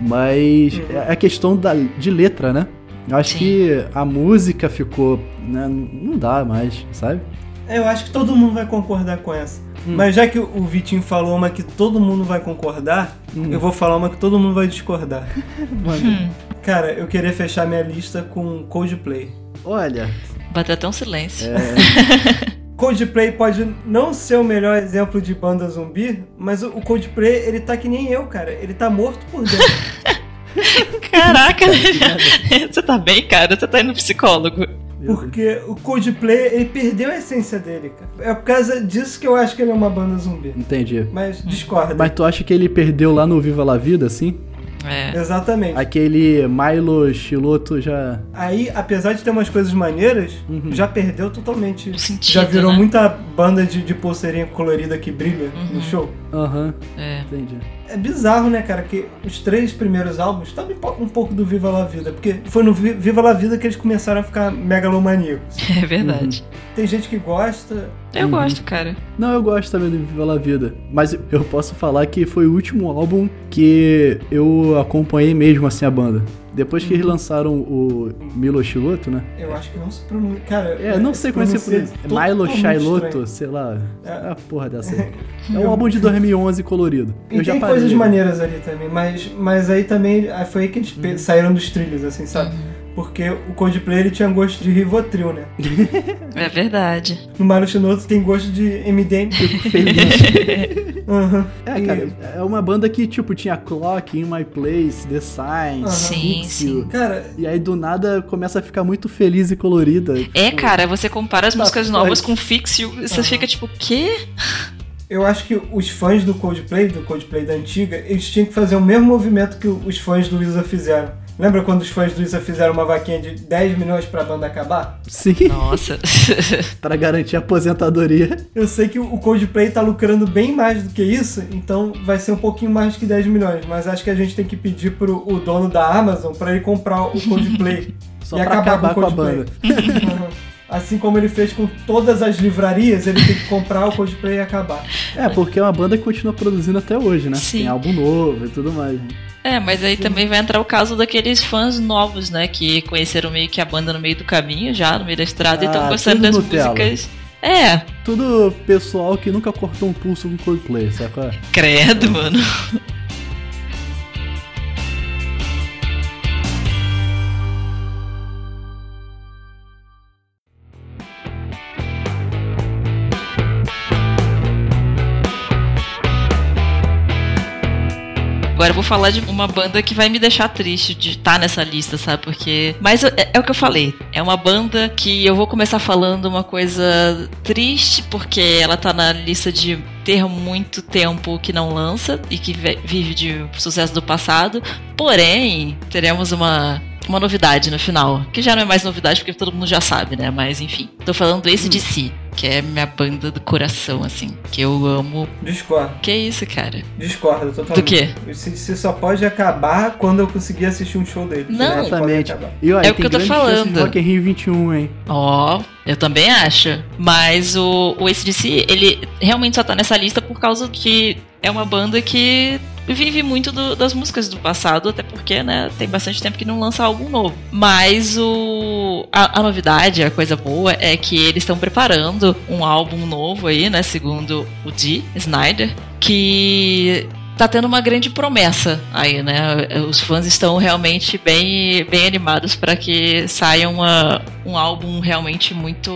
Mas é a questão da, de letra, né? Eu acho Sim. que a música ficou. Né, não dá mais, sabe? Eu acho que todo mundo vai concordar com essa. Hum. Mas já que o Vitinho falou uma que todo mundo vai concordar, Hum. eu vou falar uma que todo mundo vai discordar. <laughs> Hum, Cara, eu queria fechar minha lista com Coldplay. Olha, bateu até um silêncio. é, <laughs> Coldplay pode não ser o melhor exemplo de banda zumbi, mas o Coldplay, ele tá que nem eu, cara. Ele tá morto por dentro. <laughs> Caraca, você tá bem, cara? Você tá indo no psicólogo. porque o Coldplay, ele perdeu a essência dele, cara. É por causa disso que eu acho que ele é uma banda zumbi. entendi. Mas discorda. Mas tu acha que ele perdeu lá no Viva La Vida, assim? É. Exatamente. Aquele Milo Chiloto já. Aí, apesar de ter umas coisas maneiras, Uhum. já perdeu totalmente. O sentido, já virou né? muita banda de, de pulseirinha colorida que brilha Uhum. no show. Aham, É. entendi. É bizarro, né, cara, que os três primeiros álbuns também um pouco do Viva La Vida, porque foi no Vi- Viva La Vida que eles começaram a ficar megalomaníacos. <laughs> É verdade. Tem gente que gosta, Eu Uhum. gosto, cara. Não, eu gosto também do Viva La Vida. Mas eu posso falar que foi o último álbum que eu acompanhei mesmo assim a banda. Depois que eles lançaram o Milo Chiloto, né? eu acho que não se pronuncia. Cara, É, não sei como é que se pronuncia. Milo totalmente Chiloto, estranho. sei lá. É. É a porra dessa aí. <laughs> É um álbum de 2011 colorido. E Eu tem coisas maneiras ali também, mas, mas aí também foi aí que eles Uhum. saíram dos trilhos, assim, sabe? Porque o Coldplay ele tinha gosto de Rivotril, né? <laughs> É verdade. No Mario Shinoto tem gosto de MDM. <laughs> Feliz. <laughs> Aham. É, E- cara, é uma banda que, tipo, tinha Clock, In My Place, The Sign, Aham. Sim, sim. You. Cara, E aí do nada começa a ficar muito feliz e colorida. É, Tipo, cara, você compara as Tá músicas novas com Fix e você fica tipo, quê? eu acho que os fãs do Coldplay, do Coldplay da antiga, eles tinham que fazer o mesmo movimento que os fãs do Weezer fizeram. Lembra quando os fãs do Isa fizeram uma vaquinha de 10 milhões pra banda acabar? Sim, Nossa. <laughs> pra garantir a aposentadoria. Eu sei que o Coldplay tá lucrando bem mais do que isso, então vai ser um pouquinho mais que 10 milhões. Mas acho que a gente tem que pedir pro o dono da Amazon pra ele comprar o Coldplay <laughs> Só e pra acabar, acabar com com o a Coldplay. banda. <laughs> Uhum. Assim como ele fez com todas as livrarias, ele tem que comprar o Coldplay e acabar. É, porque é uma banda que continua produzindo até hoje, né? Sim. Tem álbum novo e tudo mais. É, mas aí também vai entrar o caso daqueles fãs novos, né? Que conheceram meio que a banda no meio do caminho, já, no meio da estrada, e Ah, estão gostando das Nutella. músicas. É, Tudo pessoal que nunca cortou um pulso com Coldplay, saca? credo, mano. Agora eu vou falar de uma banda que vai me deixar triste de estar nessa lista, sabe? Porque. Mas é, é o que eu falei. É uma banda que eu vou começar falando uma coisa triste, porque ela tá na lista de ter muito tempo que não lança e que ve- vive de sucesso do passado. Porém, teremos uma. Uma novidade no final, que já não é mais novidade porque todo mundo já sabe, né? Mas enfim, tô falando esse de si, que é minha banda do coração, assim, que eu amo. Discordo, Que isso, cara? discordo totalmente. Do quê? O CDC só pode acabar quando eu conseguir assistir um show dele. Não. Exatamente. E olha, É o que eu tô falando. Rock in Rio 21, hein? Ó, eu também acho. Mas o, o ACDC, ele realmente só tá nessa lista por causa que é uma banda que vive muito do- das músicas do passado, até porque, né, tem bastante tempo que não lança álbum novo. Mas o a, a novidade, a coisa boa, é que eles estão preparando um álbum novo aí, né, segundo o Dee Snyder, que tá tendo uma grande promessa aí, né? Os fãs estão realmente bem, bem animados para que saia uma, um álbum realmente muito.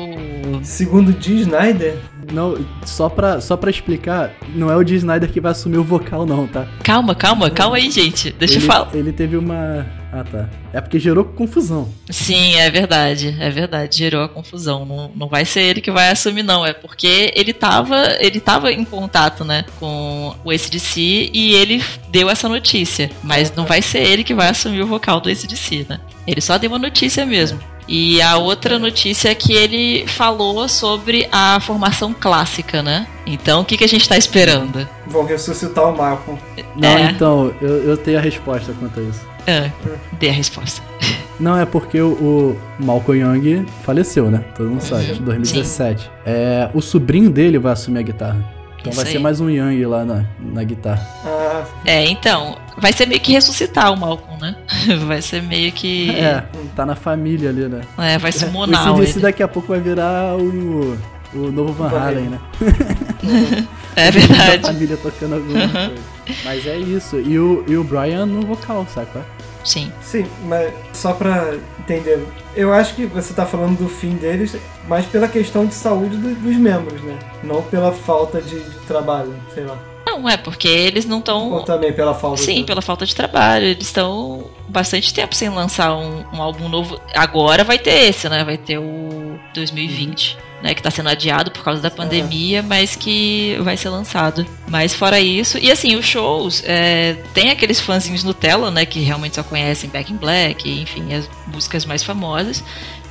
Segundo Dee Snyder, Não, só pra, só pra explicar, não é o Dee Snyder que vai assumir o vocal, não, tá? Calma, calma, calma aí, gente. Deixa ele, eu falar. Ele teve uma. Ah, tá. É porque gerou confusão. Sim, é verdade, é verdade. Gerou a confusão. Não, não vai ser ele que vai assumir, não. É porque ele tava, ele tava em contato, né, com o ACDC e ele deu essa notícia. Mas não vai ser ele que vai assumir o vocal do ACDC, né? Ele só deu uma notícia mesmo. E a outra notícia é que ele falou sobre a formação clássica, né? Então, o que, que a gente tá esperando? vão ressuscitar o Malcolm. Não, É. então, eu, eu tenho a resposta quanto a isso. Ah, dê a resposta. <laughs> Não, é porque o, o Malcolm Young faleceu, né? Todo mundo sabe, Uhum. em 2017. É, o sobrinho dele vai assumir a guitarra. Então Isso vai ser aí. mais um Young lá na, na guitarra. Ah, É, então, vai ser meio que ressuscitar o Malcolm, né? <laughs> Vai ser meio que. É, tá na família ali, né? É, vai o summonar CDC ele. daqui a pouco vai virar o, o novo Van Halen, né? <laughs> É <laughs> A verdade. família tocando alguma Uhum. coisa. Mas é isso. E o, e o Brian no vocal, saca? Sim. sim, mas só pra entender, eu acho que você tá falando do fim deles, mas pela questão de saúde do- dos membros, né? Não pela falta de, de trabalho, sei lá. Não, é porque eles não Ou estão. também pela falta Sim, de... pela falta de trabalho. Eles estão bastante tempo sem lançar um, um álbum novo. Agora vai ter esse, né? Vai ter o 2020, né? Que tá sendo adiado por causa da pandemia, mas que vai ser lançado. Mas fora isso. E assim, os shows. é, tem aqueles fãzinhos Nutella, né? Que realmente só conhecem Back in Black, enfim, as músicas mais famosas.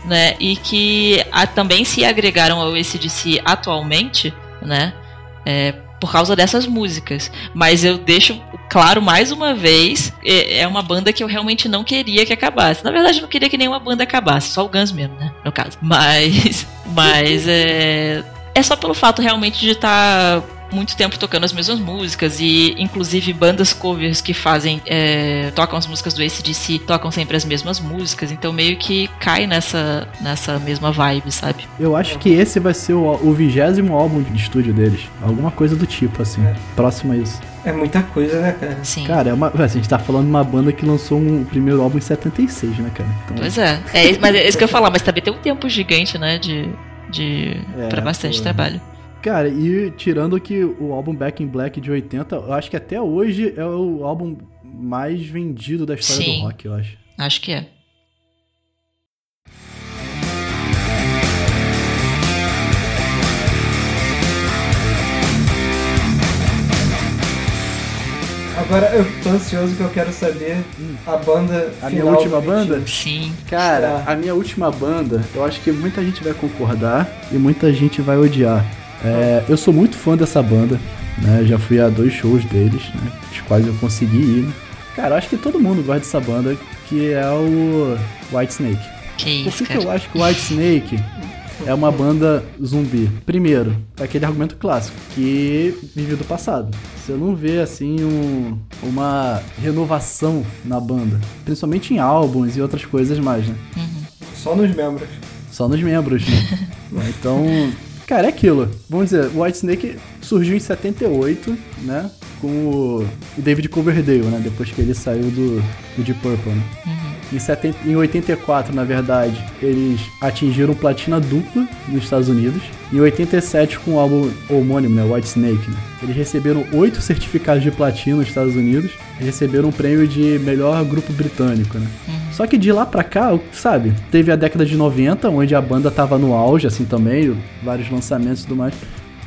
Né, e que a- também se agregaram ao ACDC atualmente, né? é, por causa dessas músicas. Mas eu deixo claro mais uma vez, é é uma banda que eu realmente não queria que acabasse. Na verdade, eu não queria que nenhuma banda acabasse, só o Guns mesmo, né? No caso. <laughs> Mas, mas é, é só pelo fato realmente de estar muito tempo tocando as mesmas músicas e inclusive bandas covers que fazem é, tocam as músicas do ACDC tocam sempre as mesmas músicas então meio que cai nessa nessa mesma vibe sabe Eu acho que esse vai ser o o vigésimo álbum de estúdio deles. Alguma coisa do tipo, assim. É. Próximo a isso. É muita coisa, né, cara? sim Cara, é uma, a gente tá falando de uma banda que lançou um primeiro álbum em 76, né, cara? Então, Pois é. é isso- mas é isso que eu ia falar, mas também tem um tempo gigante, né? De. de É, pra bastante pô. trabalho. Cara, e tirando que o álbum Back in Black de 80, eu acho que até hoje é o álbum mais vendido da história Sim. do rock, eu acho. Acho que é. Agora eu tô ansioso que eu quero saber a banda A minha última do banda? Sim. Cara, Tá. a minha última banda, eu acho que muita gente vai concordar e muita gente vai odiar. É, eu sou muito fã dessa banda, né? Já fui a dois shows deles, né? Os quais eu consegui ir. né? Cara, eu acho que todo mundo gosta dessa banda, que é o White Snake. Que Por isso, que, que eu acho que o White Snake é uma banda zumbi? Primeiro, é aquele argumento clássico, que vive do passado. Você não vê, assim, um- uma renovação na banda. Principalmente em álbuns e outras coisas mais, né? Só nos membros. Só nos membros, né? <laughs> então, cara, é aquilo. Vamos dizer, o White Snake surgiu em 78, né? Com o David Coverdale, né? Depois que ele saiu do, do Deep Purple, né? Em, 70, em 84, na verdade, eles atingiram platina dupla nos Estados Unidos. Em 87, com o álbum homônimo, né, White Snake, né, eles receberam oito certificados de platina nos Estados Unidos e receberam um prêmio de melhor grupo britânico, né. Só que de lá pra cá, sabe, teve a década de 90, onde a banda tava no auge, assim também, vários lançamentos e tudo mais.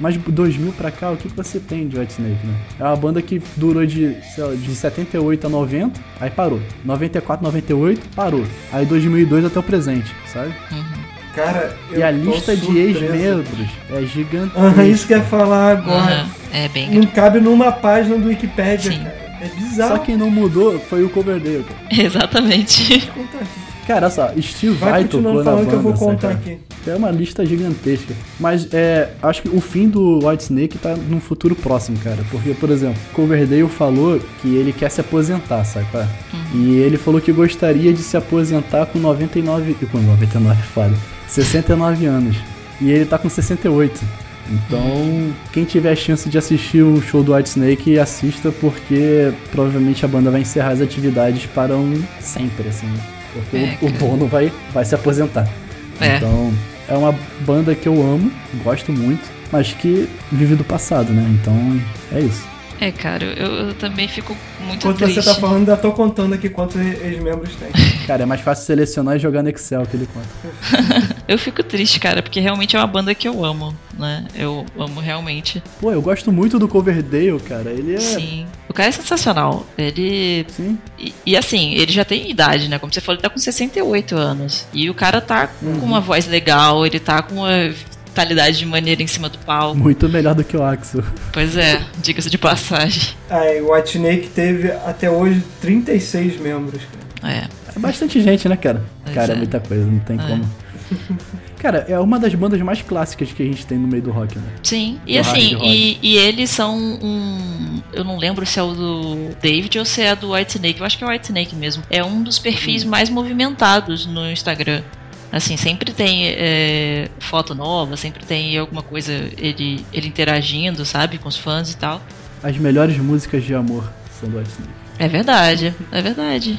Mas de 2000 pra cá, o que que você tem de White Snake, né? É uma banda que durou de, sei lá, de 78 a 90, aí parou. 94, 98, parou. Aí 2002 até o presente, sabe? Cara, eu e a lista de ex-membros é gigantesca. Aham, isso que eu ia falar agora. Aham. É bem. Não cabe numa página do Wikipedia, Sim. cara. É Só bizarro. quem não mudou foi o Coverdale, cara. <laughs> Exatamente. Cara, olha só, Steve Vai Vai continuando tocou na falando banda, que eu vou contar saca? aqui. É uma lista gigantesca. Mas é, acho que o fim do White Snake tá num futuro próximo, cara. Porque, por exemplo, Coverdale falou que ele quer se aposentar, saca? E ele falou que gostaria de se aposentar com 99. Com 99, <laughs> foda. 69 anos. E ele tá com 68. Então, quem tiver a chance de assistir um show do White Snake, assista, porque provavelmente a banda vai encerrar as atividades para um sempre, assim. Porque É, o, o cara. dono vai, vai se aposentar. É. Então, é uma banda que eu amo, gosto muito, mas que vive do passado, né? Então, é isso. É, cara, eu, eu também fico muito Enquanto triste. você tá falando, ainda tô contando aqui quantos ex-membros tem. Cara, é mais fácil selecionar e jogar no Excel que ele conta. <laughs> Eu fico triste, cara, porque realmente é uma banda que eu amo, né? Eu amo realmente. Pô, eu gosto muito do Coverdale, cara. Ele é. Sim. O cara é sensacional. Ele. Sim. E, e assim, ele já tem idade, né? Como você falou, ele tá com 68 anos. E o cara tá Uhum. com uma voz legal, ele tá com uma vitalidade de maneira em cima do palco. Muito melhor do que o Axel. Pois é, diga-se de passagem. Aí, o White Snake teve até hoje 36 membros. cara. É. É bastante gente, né, cara? Pois cara, é é. muita coisa, não tem É. como. <laughs> Cara, é uma das bandas mais clássicas que a gente tem no meio do rock, né? Sim, e Do assim, e, e eles são um. Eu não lembro se é o do David ou se é do White Snake. Eu acho que é o White Snake mesmo. É um dos perfis mais movimentados no Instagram. Assim, sempre tem é, foto nova, sempre tem alguma coisa ele, ele interagindo, sabe, com os fãs e tal. As melhores músicas de amor são do White Snake. É verdade, é verdade.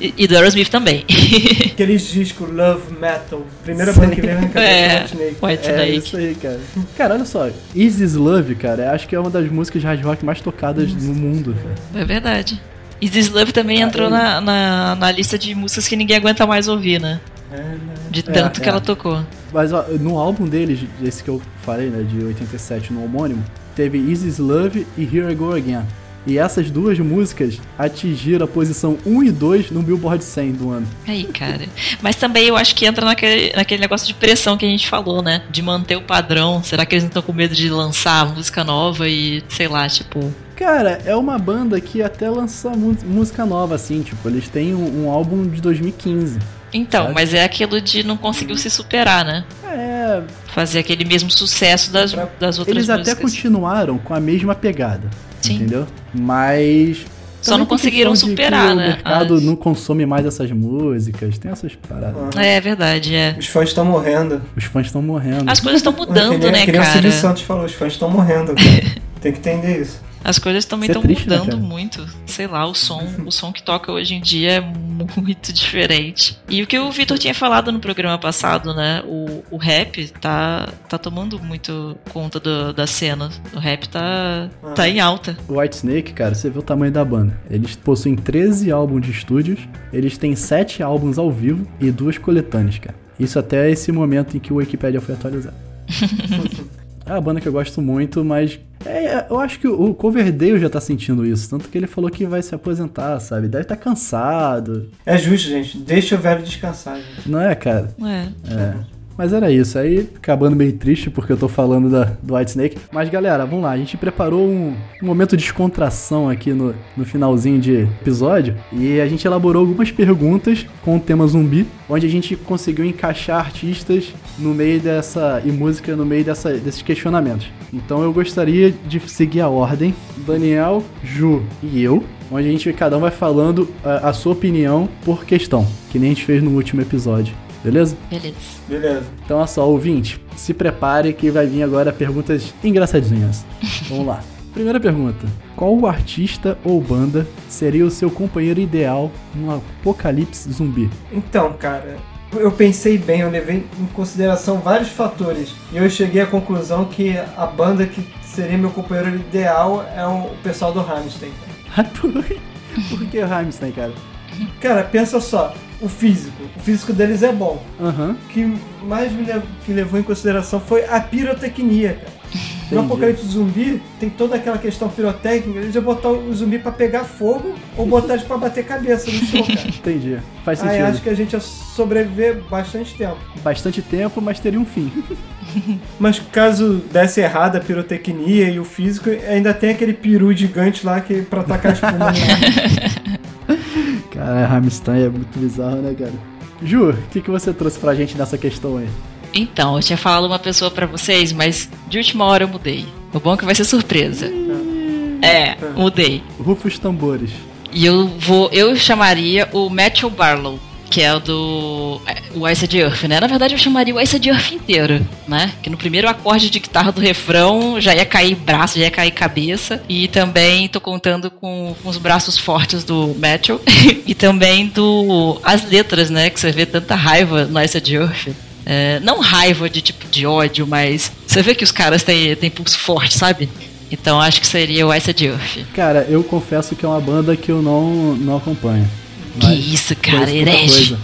E, e do Aerosmith também. <laughs> Aqueles discos Love Metal. Primeira Sim. banda que veio na cabeça É, do White Snake. White É isso aí, cara. Cara, olha só. Is This Love, cara, acho que é uma das músicas de hard rock mais tocadas no mundo, cara. É verdade. E This Love também Ah, entrou na, na, na lista de músicas que ninguém aguenta mais ouvir, né? É, né? De tanto É, que é. ela tocou. Mas ó, no álbum deles, esse que eu falei, né, de 87, no homônimo, teve Is This Love e Here I Go Again. E essas duas músicas atingiram a posição 1 e 2 no Billboard 100 do ano. Aí, cara. Mas também eu acho que entra naquele, naquele negócio de pressão que a gente falou, né? De manter o padrão. Será que eles não estão com medo de lançar música nova e, sei lá, tipo. Cara, é uma banda que até lança música nova, assim, tipo, eles têm um, um álbum de 2015. Então, Sabe? mas é aquilo de não conseguiu se superar, né? É, Fazer aquele mesmo sucesso das, das outras eles até músicas. continuaram com a mesma pegada, Sim. entendeu? Mas... Só também não conseguiram que superar, o né, mercado as- não consome mais essas músicas, tem essas paradas. Ah, É verdade, é. Os fãs estão morrendo. Os fãs estão morrendo. As coisas estão que mudando, nem, né, que nem o Silvio cara? Santos falou, os fãs estão morrendo. cara. <laughs> Tem que entender isso. As coisas também é estão triste, né, mudando cara? muito. Sei lá, o som, <laughs> o som que toca hoje em dia é muito diferente. E o que o Vitor tinha falado no programa passado, né? O, o rap tá, tá tomando muito conta do- da cena. O rap tá, tá em alta. O White Snake, cara, você vê o tamanho da banda. Eles possuem 13 álbuns de estúdios, eles têm 7 álbuns ao vivo e duas coletâneas, cara. Isso até esse momento em que o Wikipedia foi atualizado. <laughs> é uma banda que eu gosto muito, mas É, eu acho que o Coverdale já tá sentindo isso. Tanto que ele falou que vai se aposentar, sabe? Deve estar tá cansado. É justo, gente. Deixa o velho descansar, gente. Não é, cara? É. É. Mas era isso. Aí acabando meio triste porque eu tô falando da, do White Snake. Mas galera, vamos lá. A gente preparou um, um momento de descontração aqui no, no finalzinho de episódio. E a gente elaborou algumas perguntas com o tema zumbi. Onde a gente conseguiu encaixar artistas no meio dessa. e música no meio dessa, desses questionamentos. Então eu gostaria de seguir a ordem. Daniel, Ju e eu onde a gente cada um vai falando a, a, sua opinião por questão, que nem a gente fez no último episódio. Beleza? Beleza. Beleza. Então, olha só, ouvinte, se prepare que vai vir agora perguntas engraçadinhas. <laughs> Vamos lá. Primeira pergunta: Qual o artista ou banda seria o seu companheiro ideal no apocalipse zumbi? Então, cara, eu pensei bem, eu levei em consideração vários fatores e eu cheguei à conclusão que a banda que seria meu companheiro ideal é o pessoal do Rammstein. <laughs> Por que o Rammstein, cara? Cara, pensa só, o físico. O físico deles é bom. Aham. O que mais me lev- que levou em consideração foi a pirotecnia, cara. No Entendi. Apocalipse Zumbi tem toda aquela questão pirotécnica, eles iam botar o zumbi pra pegar fogo ou botar eles pra bater cabeça no chão, cara. <laughs> Entendi. Faz Aí sentido. acho que a gente ia sobreviver bastante tempo. Bastante tempo, mas teria um fim. <laughs> Mas caso desse errado a pirotecnia e o físico, ainda tem aquele peru gigante lá que pra tacar <laughs> espuma no. Cara, Rammstein é muito bizarro, né, cara? Ju, o que, que você trouxe pra gente nessa questão aí? Então, eu tinha falado uma pessoa pra vocês, mas de última hora eu mudei. O bom é que vai ser surpresa. É, mudei. Rufa os tambores. E eu vou. Eu chamaria o Matthew Barlow, que é o do. é, O Ice de Earth, né? Na verdade, eu chamaria o Ice de Earth inteiro, né? Que no primeiro acorde de guitarra do refrão já ia cair braço, já ia cair cabeça. E também tô contando com, com os braços fortes do Matthew. <laughs> e também do. As letras, né? Que você vê tanta raiva no Ice de Earth. É, não raiva de tipo de ódio, mas você vê que os caras têm, têm pulso forte, sabe? Então acho que seria o Ice de Earth. Cara, eu confesso que é uma banda que eu não, não acompanho. Que Mas isso, cara, herege. coisa.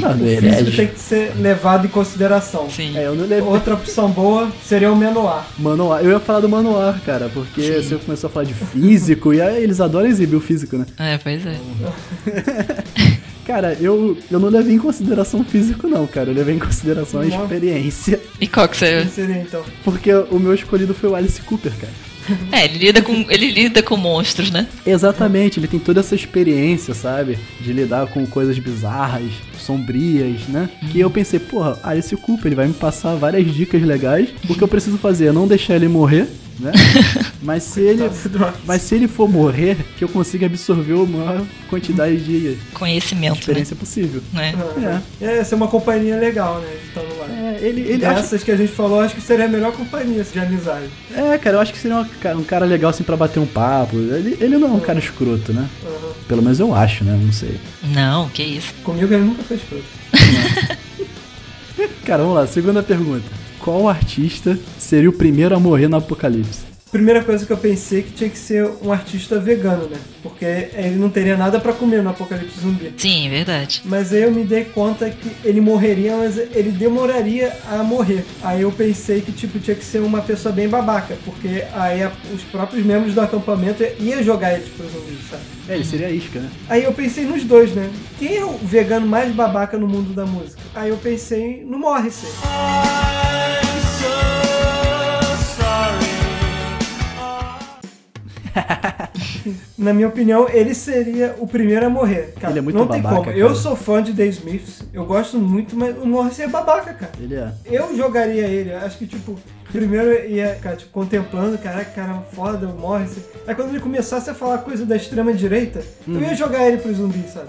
Não, não é O físico herege. tem que ser levado em consideração. Sim. É, eu não levei. Outra opção boa seria o Manoir. Manuar. Eu ia falar do manuar, cara, porque Sim. você começou a falar de físico, e aí eles adoram exibir o físico, né? É, pois é. <laughs> Cara, eu, eu não levei em consideração o físico, não, cara. Eu levei em consideração a experiência. E qual que seria então? Porque o meu escolhido foi o Alice Cooper, cara. <laughs> É, ele lida com, ele lida com monstros, né? Exatamente, ele tem toda essa experiência, sabe? De lidar com coisas bizarras, sombrias, né? Que eu pensei, porra, Alice Cooper, ele vai me passar várias dicas legais. O que eu preciso fazer é não deixar ele morrer, né? <laughs> Mas se ele, mas se ele for morrer, que eu consiga absorver a maior quantidade de Conhecimento, experiência possível. né? né? É. Ia ser uma companhia legal, né? Lá. É, ele, ele acha- Dessas que a gente falou, acho que seria a melhor companhia de amizade. é, cara, eu acho que seria ca- um cara legal assim pra bater um papo. Ele, ele não é um cara escroto, né? Uhum. Pelo menos eu acho, né? Não sei. Não, que isso. Comigo ele nunca fez fruto. <laughs> Cara, vamos lá, segunda pergunta. Qual artista seria o primeiro a morrer no apocalipse? Primeira coisa que eu pensei que tinha que ser um artista vegano, né? Porque ele não teria nada pra comer no apocalipse zumbi. Sim, verdade. Mas aí eu me dei conta que ele morreria, mas ele demoraria a morrer. Aí eu pensei que tipo tinha que ser uma pessoa bem babaca, porque aí os próprios membros do acampamento iam jogar eles pros zumbis, sabe? É, ele seria a isca, né? Aí eu pensei nos dois, né? Quem é o vegano mais babaca no mundo da música? Aí eu pensei no Morrissey. <laughs> Na minha opinião, ele seria o primeiro a morrer. Cara, Ele é muito não tem babaca, como. Eu cara. sou fã de The Smiths, eu gosto muito, mas o Morrissey é babaca, cara. Ele é. Eu jogaria ele, acho que tipo, primeiro eu ia ficar tipo, contemplando, caraca, cara, foda, o Morrissey. Aí quando ele começasse a falar coisa da extrema direita, eu Hum. ia jogar ele pro zumbi, sabe?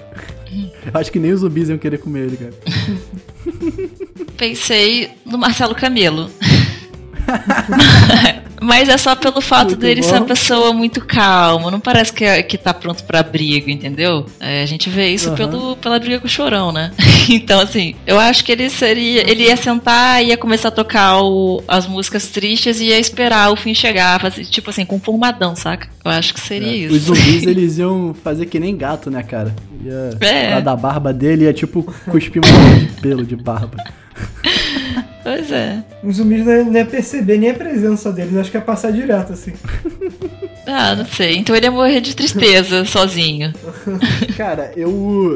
Eu acho que nem os zumbis iam querer comer ele, cara. <laughs> Pensei no Marcelo Camelo. <laughs> Mas é só pelo fato Muito dele bom. ser uma pessoa muito calma. Não parece que, é- que tá pronto pra briga, entendeu? É, a gente vê isso Aham. pelo, pela briga com o chorão, né? <laughs> então, assim, eu acho que ele seria. Ele ia sentar, ia começar a tocar o- as músicas tristes e ia esperar o fim chegar. Fazer, tipo assim, conformadão, saca? Eu acho que seria É. isso. Os zumbis, <laughs> eles iam fazer que nem gato, né, cara? Ia, É. da barba dele ia tipo cuspir bola <laughs> de pelo de barba. Pois é. Os zumbis não ia, não ia perceber nem a presença dele, acho que ia passar direto, assim. <laughs> Ah, não sei. Então ele ia morrer de tristeza <laughs> sozinho. <laughs> Cara, eu.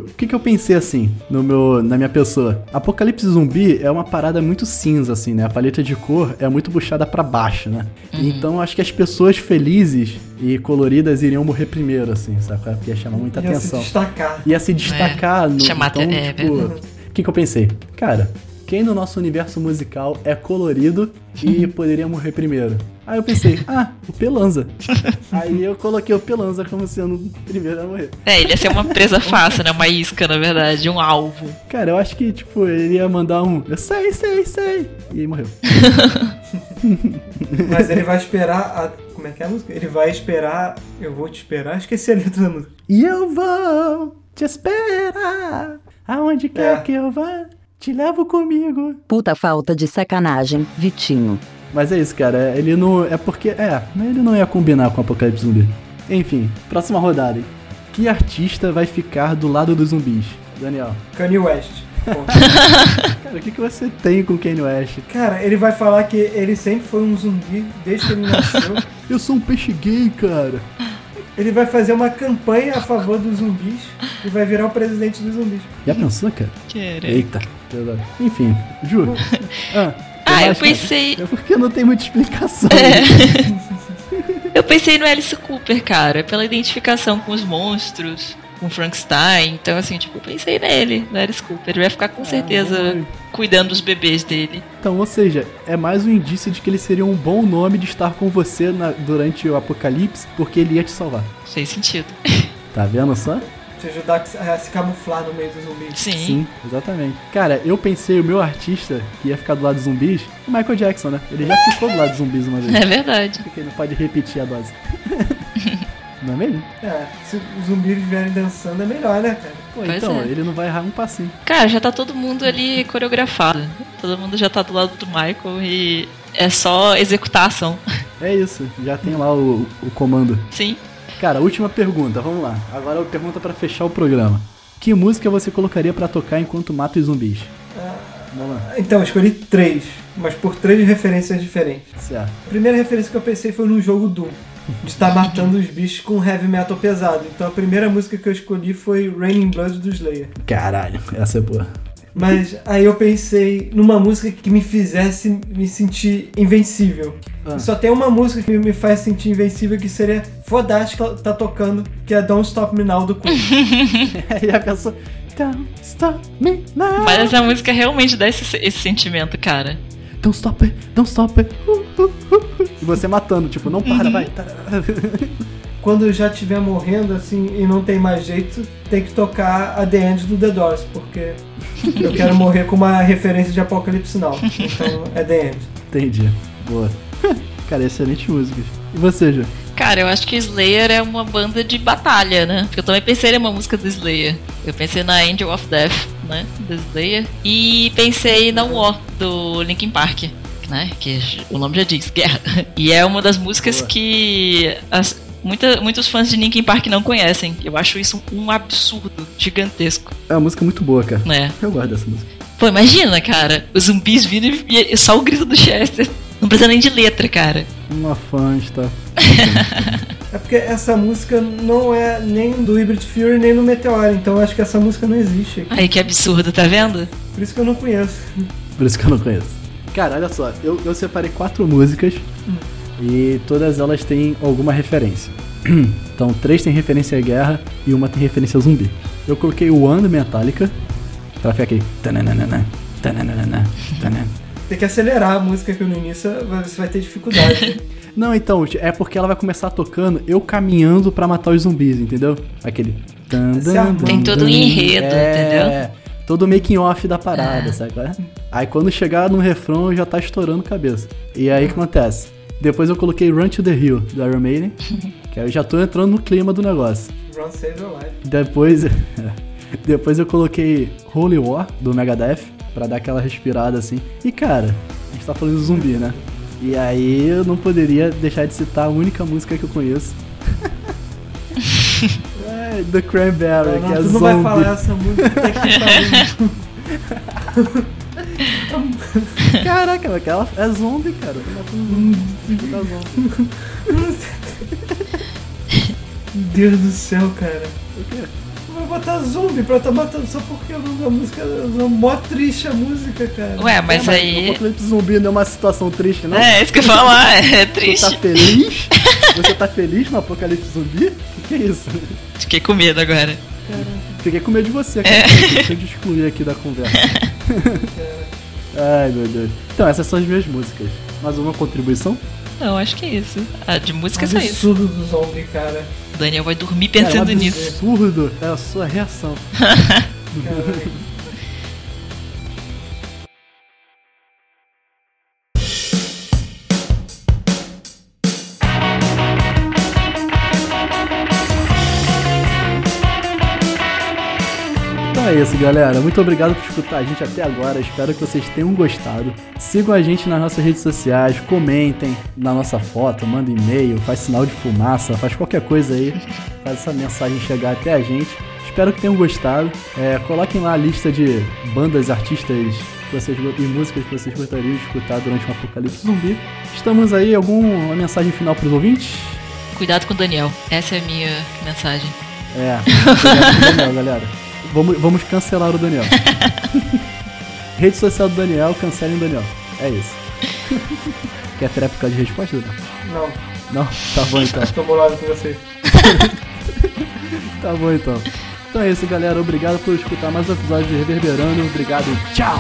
O que, que eu pensei assim, no meu, na minha pessoa? Apocalipse zumbi é uma parada muito cinza, assim, né? A paleta de cor é muito puxada pra baixo, né? Então acho que as pessoas felizes e coloridas iriam morrer primeiro, assim, sabe? Porque ia chamar muita Ia se atenção. destacar. Ia se destacar no. Chamar então, até- é tipo, o que, que eu pensei? Cara, quem no nosso universo musical é colorido e <laughs> poderia morrer primeiro? Aí eu pensei, ah, o Pelanza. <laughs> Aí eu coloquei o Pelanza como sendo o primeiro a morrer. É, ele ia ser uma presa <laughs> fácil, né? Uma isca, na verdade, um alvo. Cara, eu acho que, tipo, ele ia mandar um. Eu sei, sei, sei. E aí morreu. Mas ele vai esperar a. Como é que é a música? Ele vai esperar. Eu vou te esperar. Esqueci a letra da música. E eu vou te esperar. Aonde quer É. que eu vá, te levo comigo. Puta falta de sacanagem, Vitinho. Mas é isso, cara. Ele não. É porque. É, ele não ia combinar com o Apocalipse Zumbi. Enfim, próxima rodada. hein? Que artista vai ficar do lado dos zumbis? Daniel. Kanye West. <laughs> Cara, o que, que você tem com Kanye West? Cara, ele vai falar que ele sempre foi um zumbi desde que ele nasceu. <laughs> Eu sou um peixe gay, cara. Ele vai fazer uma campanha a favor dos zumbis e vai virar o presidente dos zumbis. Já pensou, cara? Querer. Eita. verdade. Enfim, juro. Ah, <laughs> Ah, eu que- pensei. É porque não tem muita explicação. <laughs> Eu pensei no Alice Cooper, cara, pela identificação com os monstros, com Frankenstein. Então, assim, tipo, pensei nele, no Alice Cooper. Ele vai ficar com certeza bom. cuidando dos bebês dele. Então, ou seja, é mais um indício de que ele seria um bom nome de estar com você na- durante o apocalipse, porque ele ia te salvar. Fez sentido. <laughs> Tá vendo só? Te ajudar a se camuflar no meio dos zumbis. Sim. Sim, exatamente. Cara, eu pensei o meu artista que ia ficar do lado dos zumbis, o Michael Jackson, né? Ele já ficou do lado dos zumbis uma vez. É verdade. Porque ele não pode repetir a dose. <laughs> não é mesmo? É, se os zumbis vierem dançando é melhor, né, cara? Pô, Pois então, é. ele não vai errar um passinho. Cara, já tá todo mundo ali coreografado. Todo mundo já tá do lado do Michael e é só executar a ação. <laughs> É isso, já tem lá o, o comando. Sim. Cara, última pergunta, vamos lá. Agora a pergunta pra fechar o programa. Que música você colocaria pra tocar enquanto mata os zumbis? Vamos lá. Então, eu escolhi três, mas por três referências diferentes. Certo. A primeira referência que eu pensei foi no jogo Doom. De estar matando os bichos com heavy metal pesado. Então a primeira música que eu escolhi foi Raining Blood do Slayer. Caralho, essa é boa. Mas aí eu pensei numa música que me fizesse me sentir invencível. Ah. Só tem uma música que me faz sentir invencível que seria fodástica tá tocando, que é Don't Stop Me Now do Queen. Aí <laughs> a pessoa. Don't stop me now. Mas essa música realmente dá esse, esse sentimento, cara. Don't stop it, don't stop it. Uh, uh, uh, uh. E você matando, tipo, não para, vai. <laughs> Quando eu já estiver morrendo assim e não tem mais jeito, tem que tocar a The End do The Doors, porque eu quero morrer com uma referência de Apocalipse Now. Então é The End. Entendi. Boa. <laughs> Cara, excelente música. E você, Ju? Cara, eu acho que Slayer é uma banda de batalha, né? Porque eu também pensei em uma música do Slayer. Eu pensei na Angel of Death, né? Slayer. E pensei na War, do Linkin Park. Né? Que o nome já diz, guerra. <laughs> E é uma das músicas Boa. que as- muita- muitos fãs de Linkin Park não conhecem. Eu acho isso um absurdo gigantesco, É uma música muito boa, cara. né? Eu gosto dessa música. Pô, imagina, cara, os zumbis vindo e, e só o grito do Chester. Não precisa nem de letra, cara. Uma fã está. <laughs> É porque essa música não é nem do Hybrid Fury nem no Meteor, então eu acho que essa música não existe. aqui. Ai, que absurdo, tá vendo? Por isso que eu não conheço. Por isso que eu não conheço. Cara, olha só, eu, eu separei quatro músicas e todas elas têm alguma referência. <clears throat> Então, três têm referência à guerra e uma tem referência a zumbi. Eu coloquei o One do Metallica pra ficar aquele. tananana, tananana, tanana. Tem que acelerar a música que no início você vai ter dificuldade. <laughs> Não, então, é porque ela vai começar tocando eu caminhando pra matar os zumbis, entendeu? Aquele. amor. Tem todo um enredo, É, Todo o making off da parada, É. sabe? é? Aí quando chegar no refrão já tá estourando cabeça. E aí o que acontece? Depois eu coloquei Run to the Hill do Iron Maiden, <laughs> que aí eu já tô entrando no clima do negócio. Run Save Your Life. Depois, <laughs> depois eu coloquei Holy War do Megadeth pra dar aquela respirada assim. E cara, a gente tá falando de zumbi, né? E aí eu não poderia deixar de citar a única música que eu conheço. <laughs> é, The Cranberry, Não, que é tu não zombie. vai falar essa música, tem que falar. <laughs> Caraca, mas aquela é zombie, cara. Tá zombie. Deus do céu, cara. O quê? Vai botar zumbi pra tá matando só porque o da música é mó triste a música, cara. Ué, mas É, O aí. apocalipse zumbi não é uma situação triste, não? É, isso que eu ia falar, é Você tá triste. feliz? Você tá feliz no apocalipse zumbi? O que, é isso? Fiquei com medo agora. Fiquei com medo de você, cara. É. Deixa eu te excluir aqui da conversa. <laughs> Ai, meu Deus. Então, essas são as minhas músicas. Mais uma contribuição? Não, acho que é isso. Ah, de música é só isso. absurdo do zombie, cara. O Daniel vai dormir Cara, pensando é um nisso. absurdo. É a sua reação. <laughs> isso, galera. Muito obrigado por escutar a gente até agora. Espero que vocês tenham gostado. Sigam a gente nas nossas redes sociais, comentem na nossa foto, mandem e-mail, faz sinal de fumaça, faz qualquer coisa aí. Faz essa mensagem chegar até a gente. Espero que tenham gostado. É, coloquem lá a lista de bandas, artistas que vocês, e músicas que vocês gostariam de escutar durante um apocalipse zumbi. Estamos aí, alguma mensagem final para os ouvintes? Cuidado com o Daniel. Essa é a minha mensagem. É, cuidado com o Daniel, galera. <laughs> Vamos, vamos cancelar o Daniel. <laughs> Rede social do Daniel, cancelem o Daniel. É isso. <laughs> Quer tréplica de resposta, Daniel? Não, Não? Tá bom então. <laughs> tô bolado com você. Tá bom então. Então é isso, galera. Obrigado por escutar mais um episódio de Reverberando. Obrigado e tchau!